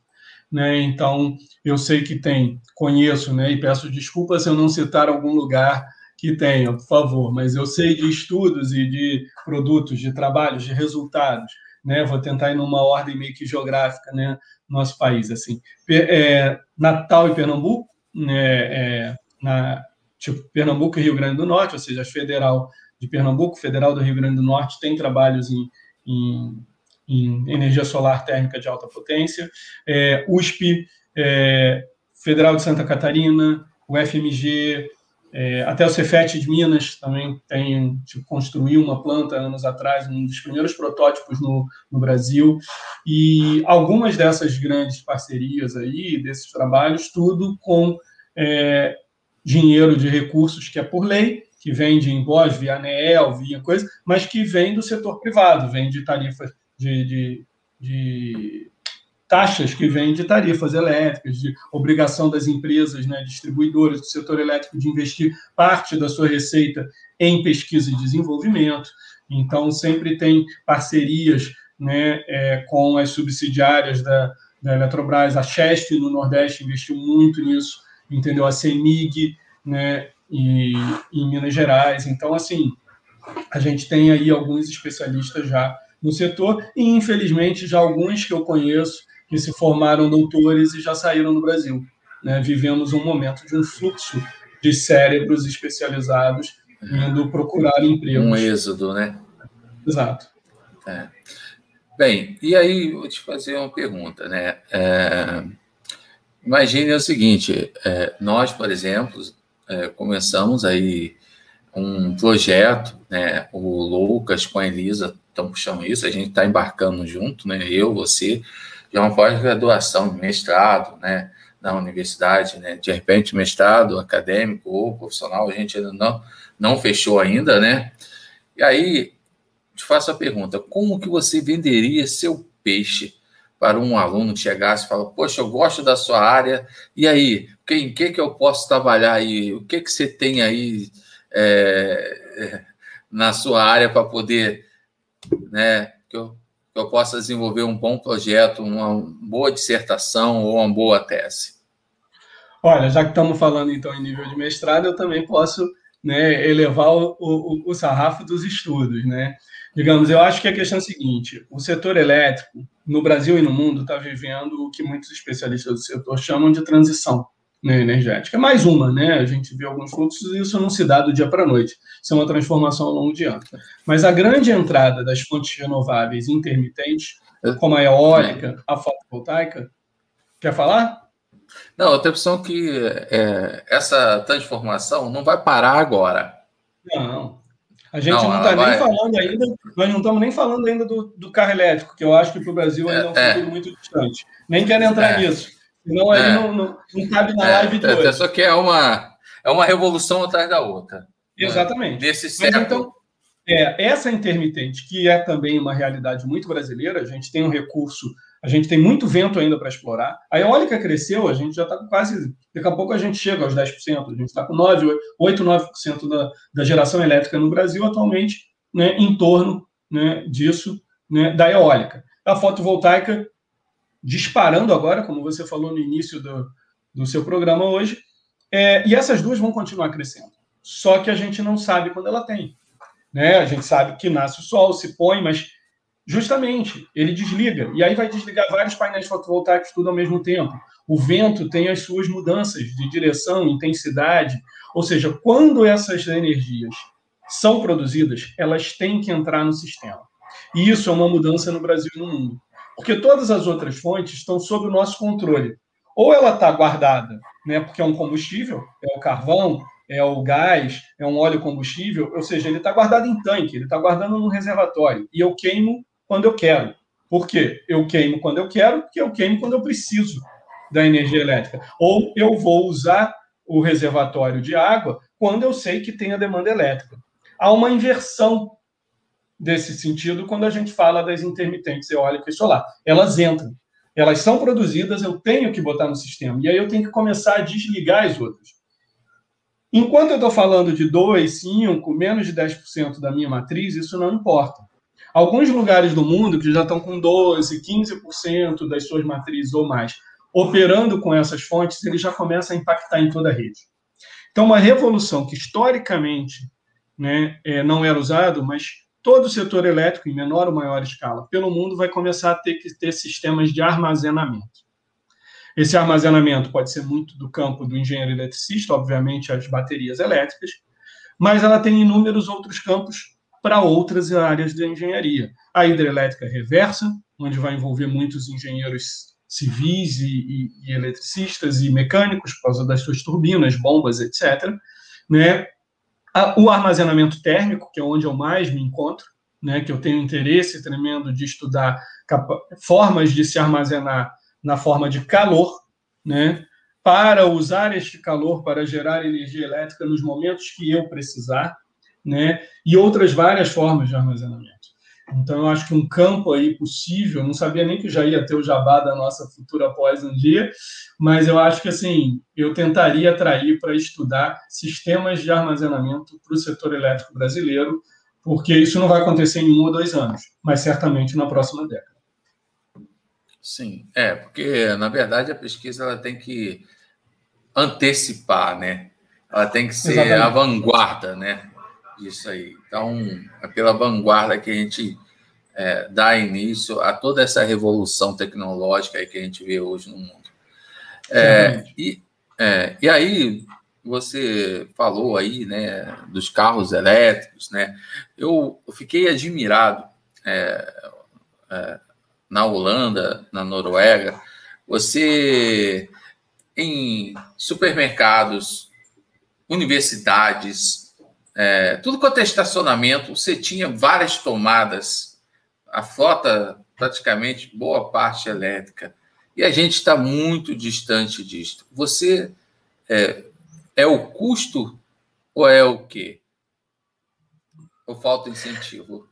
Né? Então, eu sei que tem, conheço, né? e peço desculpas se eu não citar algum lugar que tenha, por favor, mas eu sei de estudos e de produtos, de trabalhos, de resultados. Né? Vou tentar ir numa ordem meio que geográfica, né? Nosso país. assim é, Natal e Pernambuco, né, é, na, tipo, Pernambuco e Rio Grande do Norte, ou seja, a Federal de Pernambuco, Federal do Rio Grande do Norte, tem trabalhos em, em, em energia solar térmica de alta potência. É, USP, é, Federal de Santa Catarina, o FMG, É, até o Cefet de Minas também tem tipo, construiu uma planta anos atrás, um dos primeiros protótipos no, no Brasil. E algumas dessas grandes parcerias aí, desses trabalhos, tudo com é, dinheiro de recursos que é por lei, que vem de impostos, via ANEEL, via coisa, mas que vem do setor privado, vem de tarifas de, de, de taxas que vêm de tarifas elétricas, de obrigação das empresas né, distribuidoras do setor elétrico de investir parte da sua receita em pesquisa e desenvolvimento. Então, sempre tem parcerias né, é, com as subsidiárias da, da Eletrobras. A Chesf, no Nordeste, investiu muito nisso, entendeu? A CEMIG, né, e, em Minas Gerais. Então, assim, a gente tem aí alguns especialistas já no setor e, infelizmente, já alguns que eu conheço que se formaram doutores e já saíram do Brasil. Né? Vivemos um momento de um fluxo de cérebros especializados indo procurar empregos. Um êxodo, né? Exato. É. Bem, e aí vou te fazer uma pergunta, né? É, imagine o seguinte: é, nós, por exemplo, é, começamos aí um projeto, né? O Lucas com a Elisa estão puxando isso, a gente está embarcando junto, né? Eu, você, de uma pós-graduação, mestrado, né, na universidade, né, de repente mestrado acadêmico ou profissional, a gente ainda não, não fechou ainda, né, e aí te faço a pergunta, como que você venderia seu peixe para um aluno que chegasse e fala, poxa, eu gosto da sua área, e aí, em que que eu posso trabalhar aí, o que que você tem aí é, na sua área para poder, né, que eu eu possa desenvolver um bom projeto, uma boa dissertação ou uma boa tese? Olha, já que estamos falando então em nível de mestrado, eu também posso né, elevar o, o, o sarrafo dos estudos, né? Digamos, eu acho que a questão é a seguinte: o setor elétrico, no Brasil e no mundo, está vivendo o que muitos especialistas do setor chamam de transição né, energética. É mais uma, né? A gente vê alguns fluxos e isso não se dá do dia para a noite. Isso é uma transformação ao longo de anos. Mas a grande entrada das fontes renováveis intermitentes, como a eólica, a fotovoltaica, quer falar? Não, eu tenho a impressão que é, essa transformação não vai parar agora. Não. A gente não está nem falando ainda, nós não estamos nem falando ainda do, do carro elétrico, que eu acho que para o Brasil ainda é um é. futuro é. muito distante. Nem quero entrar é. nisso. Senão é. não, não, não cabe na live de hoje. Só que é uma, é uma revolução atrás da outra. Né? Exatamente. Né? Nesse século. Então, é, essa intermitente, que é também uma realidade muito brasileira, a gente tem um recurso, a gente tem muito vento ainda para explorar. A eólica cresceu, a gente já está com quase. Daqui a pouco a gente chega aos 10%, a gente está com 9, 8, 9% da, da geração elétrica no Brasil atualmente, né, em torno né, disso, né, da eólica. A fotovoltaica disparando agora, como você falou no início do, do seu programa hoje, é, e essas duas vão continuar crescendo. Só que a gente não sabe quando ela tem. Né? A gente sabe que nasce o sol, se põe, mas justamente ele desliga. E aí vai desligar vários painéis fotovoltaicos tudo ao mesmo tempo. O vento tem as suas mudanças de direção, intensidade. Ou seja, quando essas energias são produzidas, elas têm que entrar no sistema. E isso é uma mudança no Brasil e no mundo. Porque todas as outras fontes estão sob o nosso controle. Ou ela está guardada, né, porque é um combustível, é o carvão, é o gás, é um óleo combustível, ou seja, ele está guardado em tanque, ele está guardado num reservatório. E eu queimo quando eu quero. Por quê? Eu queimo quando eu quero, porque eu queimo quando eu preciso da energia elétrica. Ou eu vou usar o reservatório de água quando eu sei que tem a demanda elétrica. Há uma inversão desse sentido quando a gente fala das intermitentes eólica e solar. Elas entram, elas são produzidas, eu tenho que botar no sistema, e aí eu tenho que começar a desligar as outras. Enquanto eu estou falando de 2, 5, menos de 10% da minha matriz, isso não importa. Alguns lugares do mundo que já estão com 12, 15% das suas matrizes ou mais operando com essas fontes, ele já começa a impactar em toda a rede. Então, uma revolução que historicamente né, é, não era usado, mas todo o setor elétrico, em menor ou maior escala, pelo mundo, vai começar a ter que ter sistemas de armazenamento. Esse armazenamento pode ser muito do campo do engenheiro eletricista, obviamente, as baterias elétricas, mas ela tem inúmeros outros campos para outras áreas da engenharia. A hidrelétrica reversa, onde vai envolver muitos engenheiros civis e, e, e eletricistas e mecânicos, por causa das suas turbinas, bombas, etc. né? O armazenamento térmico, que é onde eu mais me encontro, né? Que eu tenho interesse tremendo de estudar formas de se armazenar na forma de calor, né? Para usar este calor para gerar energia elétrica nos momentos que eu precisar, né? E outras várias formas de armazenamento. Então, eu acho que um campo aí possível, não sabia nem que já ia ter o jabá da nossa futura pós um dia, mas eu acho que, assim, eu tentaria atrair para estudar sistemas de armazenamento para o setor elétrico brasileiro, porque isso não vai acontecer em um ou dois anos, mas certamente na próxima década. Sim, é, porque, na verdade, a pesquisa ela tem que antecipar, né? Ela tem que ser Exatamente. a vanguarda, né? Isso aí. Então, é pela vanguarda que a gente é, dá início a toda essa revolução tecnológica que a gente vê hoje no mundo. É, e, é, e aí, você falou aí, né, dos carros elétricos, né? Eu, fiquei admirado é, é, na Holanda, na Noruega, você em supermercados, universidades, é, tudo quanto é estacionamento, você tinha várias tomadas, a frota praticamente boa parte elétrica, e a gente está muito distante disso. Você é, é o custo ou é o quê? Ou falta incentivo?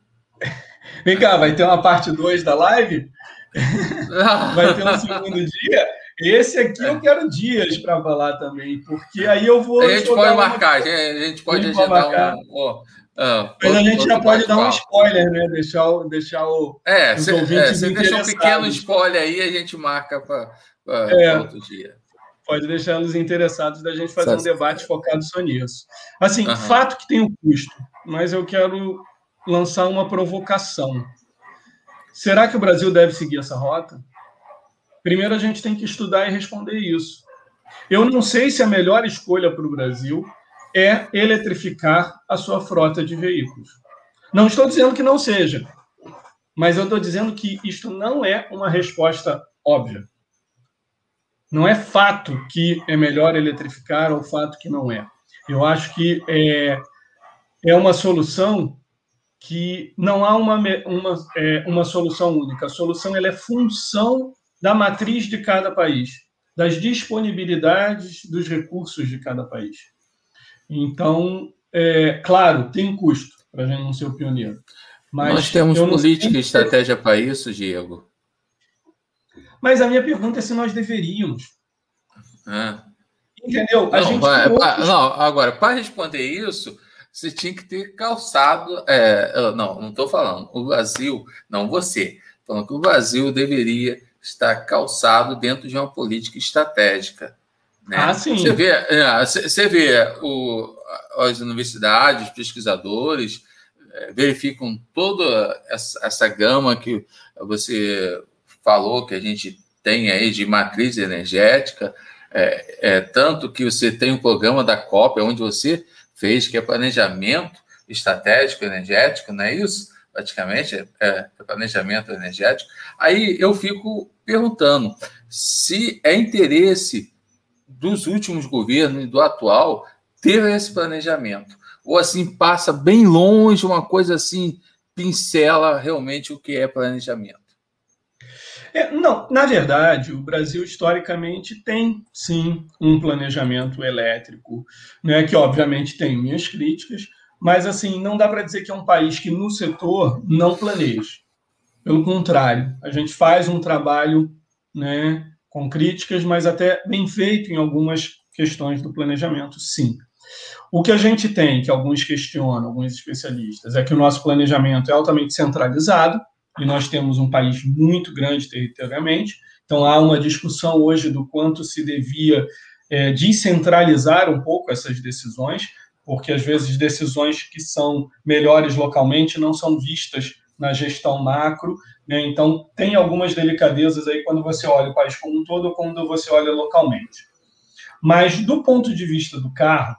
Vem cá, vai ter uma parte 2 da live? vai ter um segundo dia? Esse aqui eu quero dias para falar também, porque aí eu vou. A gente pode marcar, uma... a gente pode agendar um. Oh, ah, Mas a gente já pode dar um spoiler, né? Deixar, o, deixar o. É, você é, deixa um pequeno spoiler aí, a gente marca para é, outro dia. Pode deixar os interessados da gente fazer um debate focado só nisso. Assim, uhum. fato que tem um custo, mas eu quero lançar uma provocação. Será que o Brasil deve seguir essa rota? Primeiro, a gente tem que estudar e responder isso. Eu não sei se a melhor escolha para o Brasil é eletrificar a sua frota de veículos. Não estou dizendo que não seja, mas eu estou dizendo que isto não é uma resposta óbvia. Não é fato que é melhor eletrificar ou fato que não é. Eu acho que é, é uma solução que não há uma, uma, é, uma solução única. A solução ela é função da matriz de cada país, das disponibilidades dos recursos de cada país. Então, é, claro, tem um custo para a gente não ser o pioneiro. Mas Nós temos política e estratégia para isso, Diego. Mas a minha pergunta é se nós deveríamos. Ah. Entendeu? A não, gente vai, outros... não, agora, para responder isso, você tinha que ter calçado. É, não, não estou falando. O Brasil, não você, falando que o Brasil deveria está calçado dentro de uma política estratégica. Né? Ah, sim. Você vê, é, você vê o, as universidades, pesquisadores, é, verificam toda essa, essa gama que você falou que a gente tem aí de matriz energética, é, é, tanto que você tem um programa da COP, onde você fez, que é planejamento estratégico energético, não é isso? Praticamente, é, é, planejamento energético. Aí eu fico perguntando se é interesse dos últimos governos e do atual ter esse planejamento. Ou assim, passa bem longe, uma coisa assim, pincela realmente o que é planejamento. É, não, na verdade, o Brasil historicamente tem sim um planejamento elétrico, né, que obviamente tem minhas críticas, mas, assim, não dá para dizer que é um país que no setor não planeja. Pelo contrário, a gente faz um trabalho né, com críticas, mas até bem feito em algumas questões do planejamento, sim. O que a gente tem, que alguns questionam, alguns especialistas, é que o nosso planejamento é altamente centralizado, e nós temos um país muito grande territorialmente, então há uma discussão hoje do quanto se devia é, descentralizar um pouco essas decisões, porque às vezes decisões que são melhores localmente não são vistas na gestão macro, né? então tem algumas delicadezas aí quando você olha o país como um todo ou quando você olha localmente. Mas do ponto de vista do carro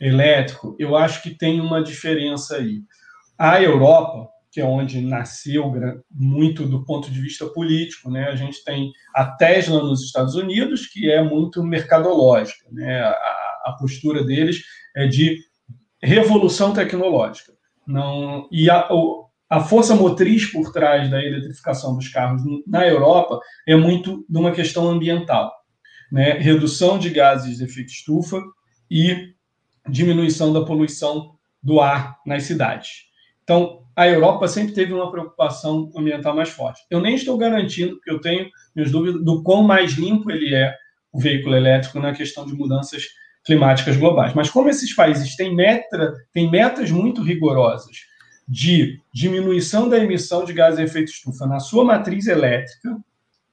elétrico, eu acho que tem uma diferença aí. A Europa, que é onde nasceu muito do ponto de vista político, né? A gente tem a Tesla nos Estados Unidos, que é muito mercadológica, né? A, a postura deles é de revolução tecnológica. Não, e a, a força motriz por trás da eletrificação dos carros na Europa é muito de uma questão ambiental, né? redução de gases de efeito estufa e diminuição da poluição do ar nas cidades. Então, a Europa sempre teve uma preocupação ambiental mais forte. Eu nem estou garantindo, porque eu tenho minhas dúvidas do quão mais limpo ele é, o veículo elétrico, na questão de mudanças climáticas globais. Mas como esses países têm, meta, têm metas muito rigorosas de diminuição da emissão de gases de efeito estufa na sua matriz elétrica,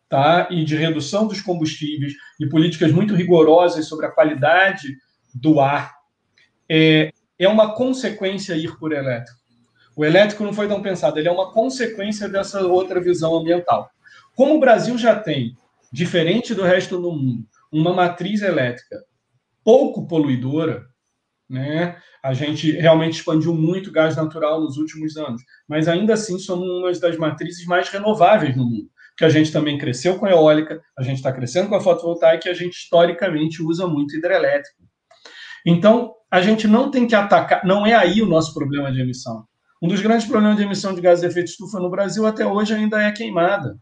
tá? e de redução dos combustíveis, e políticas muito rigorosas sobre a qualidade do ar, é, é uma consequência ir por elétrico. O elétrico não foi tão pensado, ele é uma consequência dessa outra visão ambiental. Como o Brasil já tem, diferente do resto do mundo, uma matriz elétrica pouco poluidora, né? A gente realmente expandiu muito gás natural nos últimos anos, mas ainda assim somos uma das matrizes mais renováveis no mundo, porque a gente também cresceu com a eólica, a gente está crescendo com a fotovoltaica e a gente historicamente usa muito hidrelétrico. Então, a gente não tem que atacar, não é aí o nosso problema de emissão. Um dos grandes problemas de emissão de gases de efeito estufa no Brasil até hoje ainda é a queimada.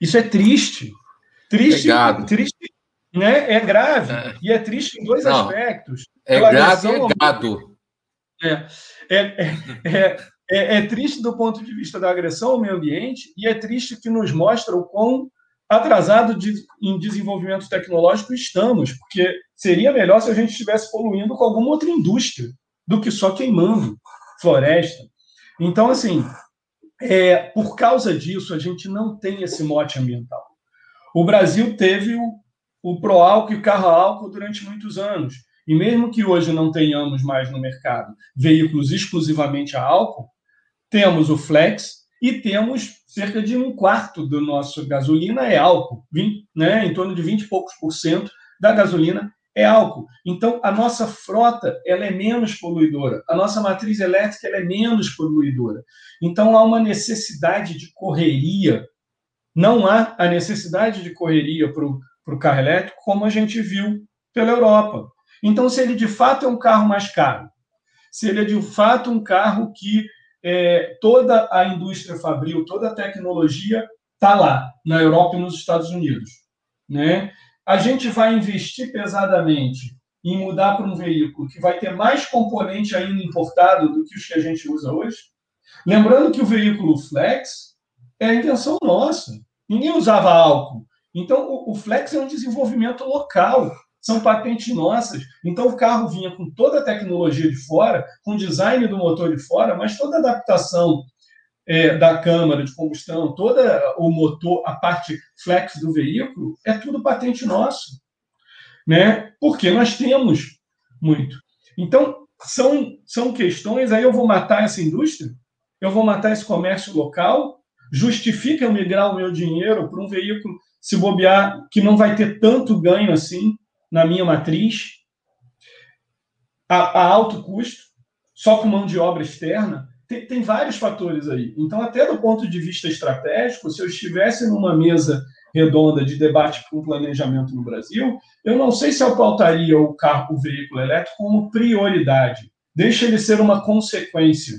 Isso é triste. Triste, Obrigado. triste né? É grave. É. E é triste em dois não, aspectos. É grave e é gado. É, é, é, é, é, triste do ponto de vista da agressão ao meio ambiente e é triste que nos mostra o quão atrasado de, em desenvolvimento tecnológico estamos, porque seria melhor se a gente estivesse poluindo com alguma outra indústria do que só queimando floresta. Então, assim, é, por causa disso, a gente não tem esse mote ambiental. O Brasil teve o, o pró-álcool e o carro álcool durante muitos anos. E mesmo que hoje não tenhamos mais no mercado veículos exclusivamente a álcool, temos o flex e temos cerca de um quarto do nosso gasolina é álcool, 20, né, em torno de 20 e poucos por cento da gasolina é álcool. Então, a nossa frota ela é menos poluidora, a nossa matriz elétrica ela é menos poluidora. Então, há uma necessidade de correria. Não há a necessidade de correria para o carro elétrico, como a gente viu pela Europa. Então, se ele de fato é um carro mais caro, se ele é de fato um carro que é, toda a indústria fabril, toda a tecnologia está lá, na Europa e nos Estados Unidos. Né? A gente vai investir pesadamente em mudar para um veículo que vai ter mais componente ainda importado do que os que a gente usa hoje. Lembrando que o veículo flex é a invenção nossa. Ninguém usava álcool. Então, o, flex é um desenvolvimento local são patentes nossas. Então o carro vinha com toda a tecnologia de fora, com o design do motor de fora, mas toda a adaptação é, da câmara de combustão, toda o motor, a parte flex do veículo, é tudo patente nosso. Né? Porque nós temos muito. Então, são, são questões, aí eu vou matar essa indústria, eu vou matar esse comércio local, justifica eu migrar o meu dinheiro para um veículo, se bobear, que não vai ter tanto ganho assim, na minha matriz, a, a alto custo, só com mão de obra externa, tem, tem, vários fatores aí. Então, até do ponto de vista estratégico, se eu estivesse numa mesa redonda de debate com planejamento no Brasil, eu não sei se eu pautaria o carro, o veículo elétrico como prioridade. Deixa ele ser uma consequência,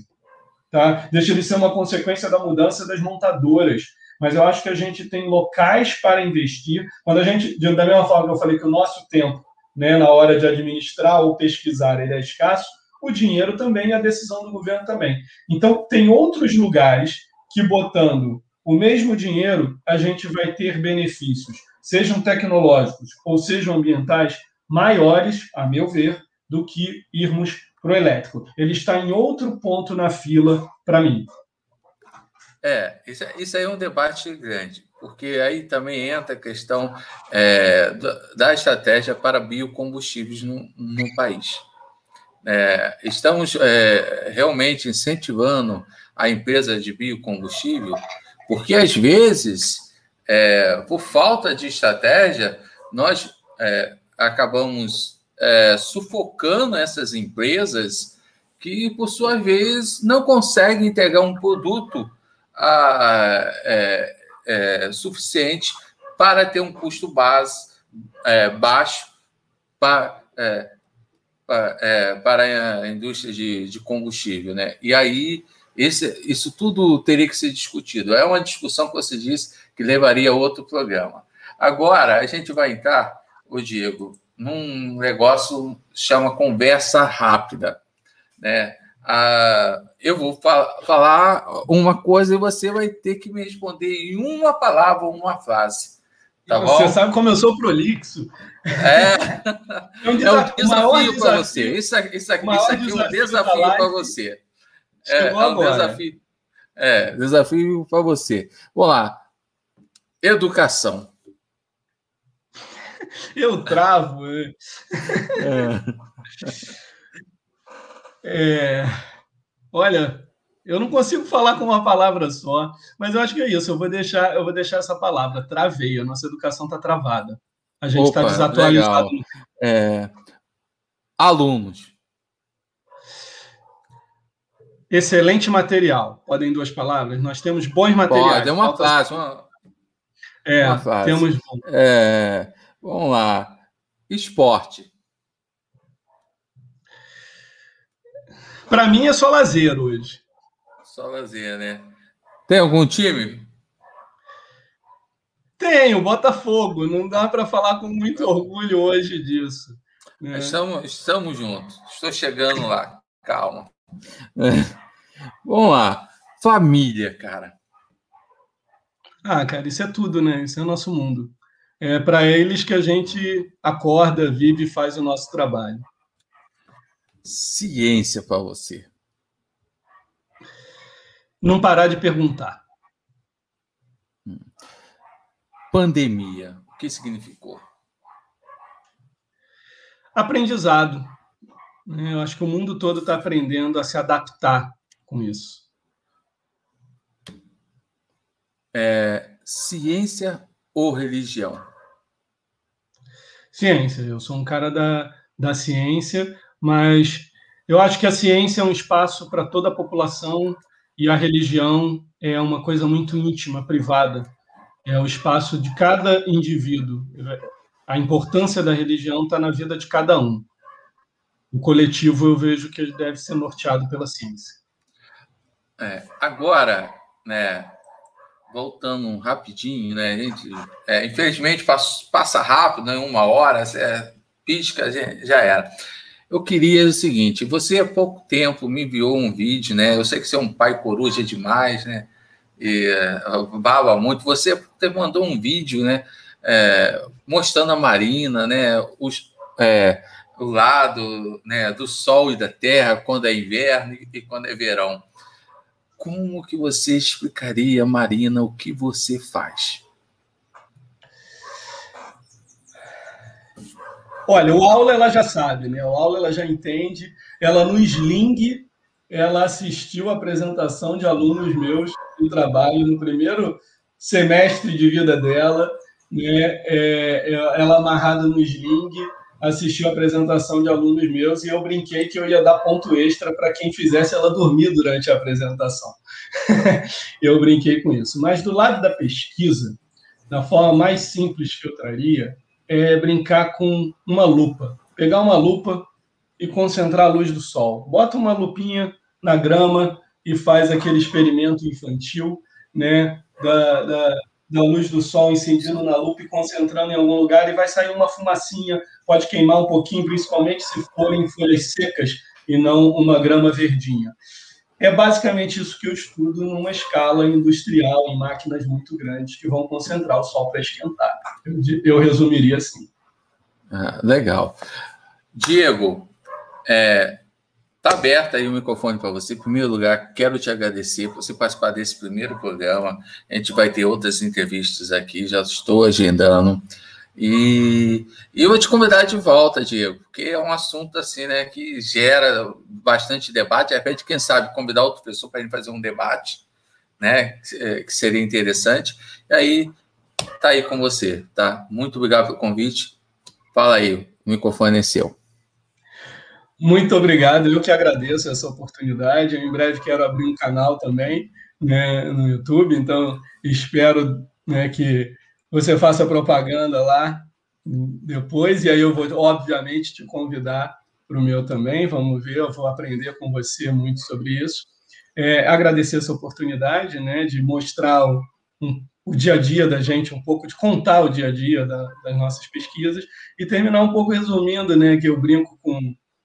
tá? Deixa ele ser uma consequência da mudança das montadoras, mas eu acho que a gente tem locais para investir. Quando a gente, da mesma forma que eu falei que o nosso tempo, né, na hora de administrar ou pesquisar, ele é escasso, o dinheiro também e a decisão do governo também. Então, tem outros lugares que, botando o mesmo dinheiro, a gente vai ter benefícios, sejam tecnológicos ou sejam ambientais, maiores, a meu ver, do que irmos para o elétrico. Ele está em outro ponto na fila para mim. É, isso, isso aí é um debate grande, porque aí também entra a questão é, da estratégia para biocombustíveis no, no país. É, estamos é, realmente incentivando a empresa de biocombustível, porque às vezes, é, por falta de estratégia, nós é, acabamos é, sufocando essas empresas que, por sua vez, não conseguem entregar um produto a, é, é, suficiente para ter um custo base é, baixo para, é, é, para a indústria de, de combustível, né? E aí esse, isso tudo teria que ser discutido. É uma discussão que você disse que levaria a outro programa. Agora a gente vai entrar, o Diego, num negócio chama conversa rápida, né? Ah, eu vou falar uma coisa e você vai ter que me responder em uma palavra ou uma frase. Tá você bom? sabe como eu sou prolixo. É, é um, desafio, é um desafio para você. Isso, isso aqui, isso aqui é um desafio para você. É, é, um desafio. É, desafio para você. Vamos lá. Educação. Eu travo. É. é. Olha, eu não consigo falar com uma palavra só, mas eu acho que é isso. Eu vou deixar, eu vou deixar essa palavra. Travei. A nossa educação está travada. A gente está desatualizado. É... Alunos. Excelente material. Podem duas palavras? Nós temos bons materiais. Pode, é uma frase. Uma... É, uma frase. temos. É... Vamos lá. Esporte. Para mim é só lazer hoje. Só lazer, né? Tem algum time? Tenho, Botafogo. Não dá para falar com muito orgulho hoje disso. Né? Estamos, estamos juntos. Estou chegando lá. Calma. É. Vamos lá. Família, cara. Ah, cara, isso é tudo, né? Isso é o nosso mundo. É para eles que a gente acorda, vive e faz o nosso trabalho ciência para você? Não parar de perguntar. Hum. Pandemia, o que significou? Aprendizado. Né? Eu acho que o mundo todo está aprendendo a se adaptar com isso. É, ciência ou religião? Ciência. Eu sou um cara da, da ciência, mas eu acho que a ciência é um espaço para toda a população e a religião é uma coisa muito íntima, privada. É o espaço de cada indivíduo. A importância da religião está na vida de cada um. O coletivo eu vejo que deve ser norteado pela ciência. É, agora, né, voltando rapidinho, né, gente, é, infelizmente passa, passa rápido, né, uma hora, é, pisca, já era. Eu queria o seguinte: você há pouco tempo me enviou um vídeo, né? Eu sei que você é um pai coruja demais, né? E uh, baba muito. Você mandou um vídeo, né? É, mostrando a Marina, né? Os, é, o lado né, do Sol e da Terra quando é inverno e quando é verão. Como que você explicaria, Marina, o que você faz? Olha, o aula ela já sabe, né? O aula ela já entende. Ela no Sling, ela assistiu a apresentação de alunos meus do trabalho no primeiro semestre de vida dela, né? É, é, ela amarrada no Sling assistiu a apresentação de alunos meus e eu brinquei que eu ia dar ponto extra para quem fizesse ela dormir durante a apresentação. eu brinquei com isso. Mas do lado da pesquisa, da forma mais simples que eu traria, é brincar com uma lupa. Pegar uma lupa e concentrar a luz do sol. Bota uma lupinha na grama e faz aquele experimento infantil, né? Da, da, da luz do sol incidindo na lupa e concentrando em algum lugar e vai sair uma fumacinha, pode queimar um pouquinho, principalmente se forem folhas secas e não uma grama verdinha. É basicamente isso que eu estudo numa escala industrial, em máquinas muito grandes que vão concentrar o sol para esquentar. Eu, eu, resumiria assim. Ah, legal. Diego, é, tá aberto aí o microfone para você. Em primeiro lugar, quero te agradecer por você participar desse primeiro programa. A gente vai ter outras entrevistas aqui, já estou agendando. E, e, eu vou te convidar de volta, Diego, porque é um assunto assim, né, que gera bastante debate. De repente, quem sabe, convidar outra pessoa para a gente fazer um debate, né, que seria interessante. E aí, tá aí com você, tá? Muito obrigado pelo convite. Fala aí, o microfone é seu. Muito obrigado, eu que agradeço essa oportunidade. Eu, em breve quero abrir um canal também né, no YouTube, então espero né, que você faça propaganda lá depois, e aí eu vou, obviamente, te convidar o meu também. Vamos ver, eu vou aprender com você muito sobre isso. É, agradecer essa oportunidade né, de mostrar o, um, o dia a dia da gente, um pouco de contar o dia a dia da, das nossas pesquisas e terminar um pouco resumindo, né, que eu brinco com,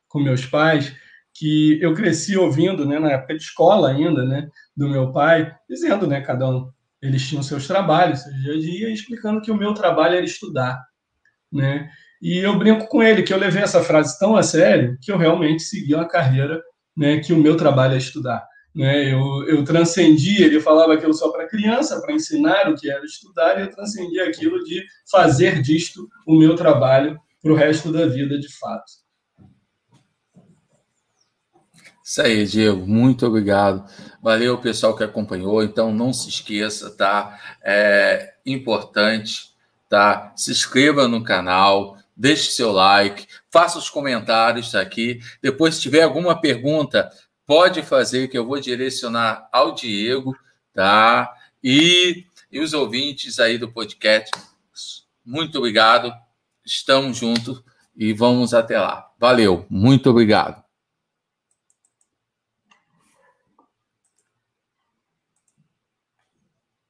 com meus pais, que eu cresci ouvindo, né, na época de escola ainda, né, do meu pai, dizendo, né, cada um, eles tinham seus trabalhos, seu dia a dia, explicando que o meu trabalho era estudar, né, e eu brinco com ele que eu levei essa frase tão a sério que eu realmente segui uma carreira, né, que o meu trabalho é estudar. Né? Eu, eu transcendi, ele falava aquilo só para criança, para ensinar o que era estudar, e eu transcendi aquilo de fazer disto o meu trabalho para o resto da vida, de fato. Isso aí, Diego, muito obrigado. Valeu, pessoal que acompanhou. Então, não se esqueça, tá? É importante, tá? Se inscreva no canal, deixe seu like, faça os comentários aqui. Depois, se tiver alguma pergunta, pode fazer que eu vou direcionar ao Diego, tá? E, e os ouvintes aí do podcast, muito obrigado. Estamos juntos e vamos até lá. Valeu, muito obrigado.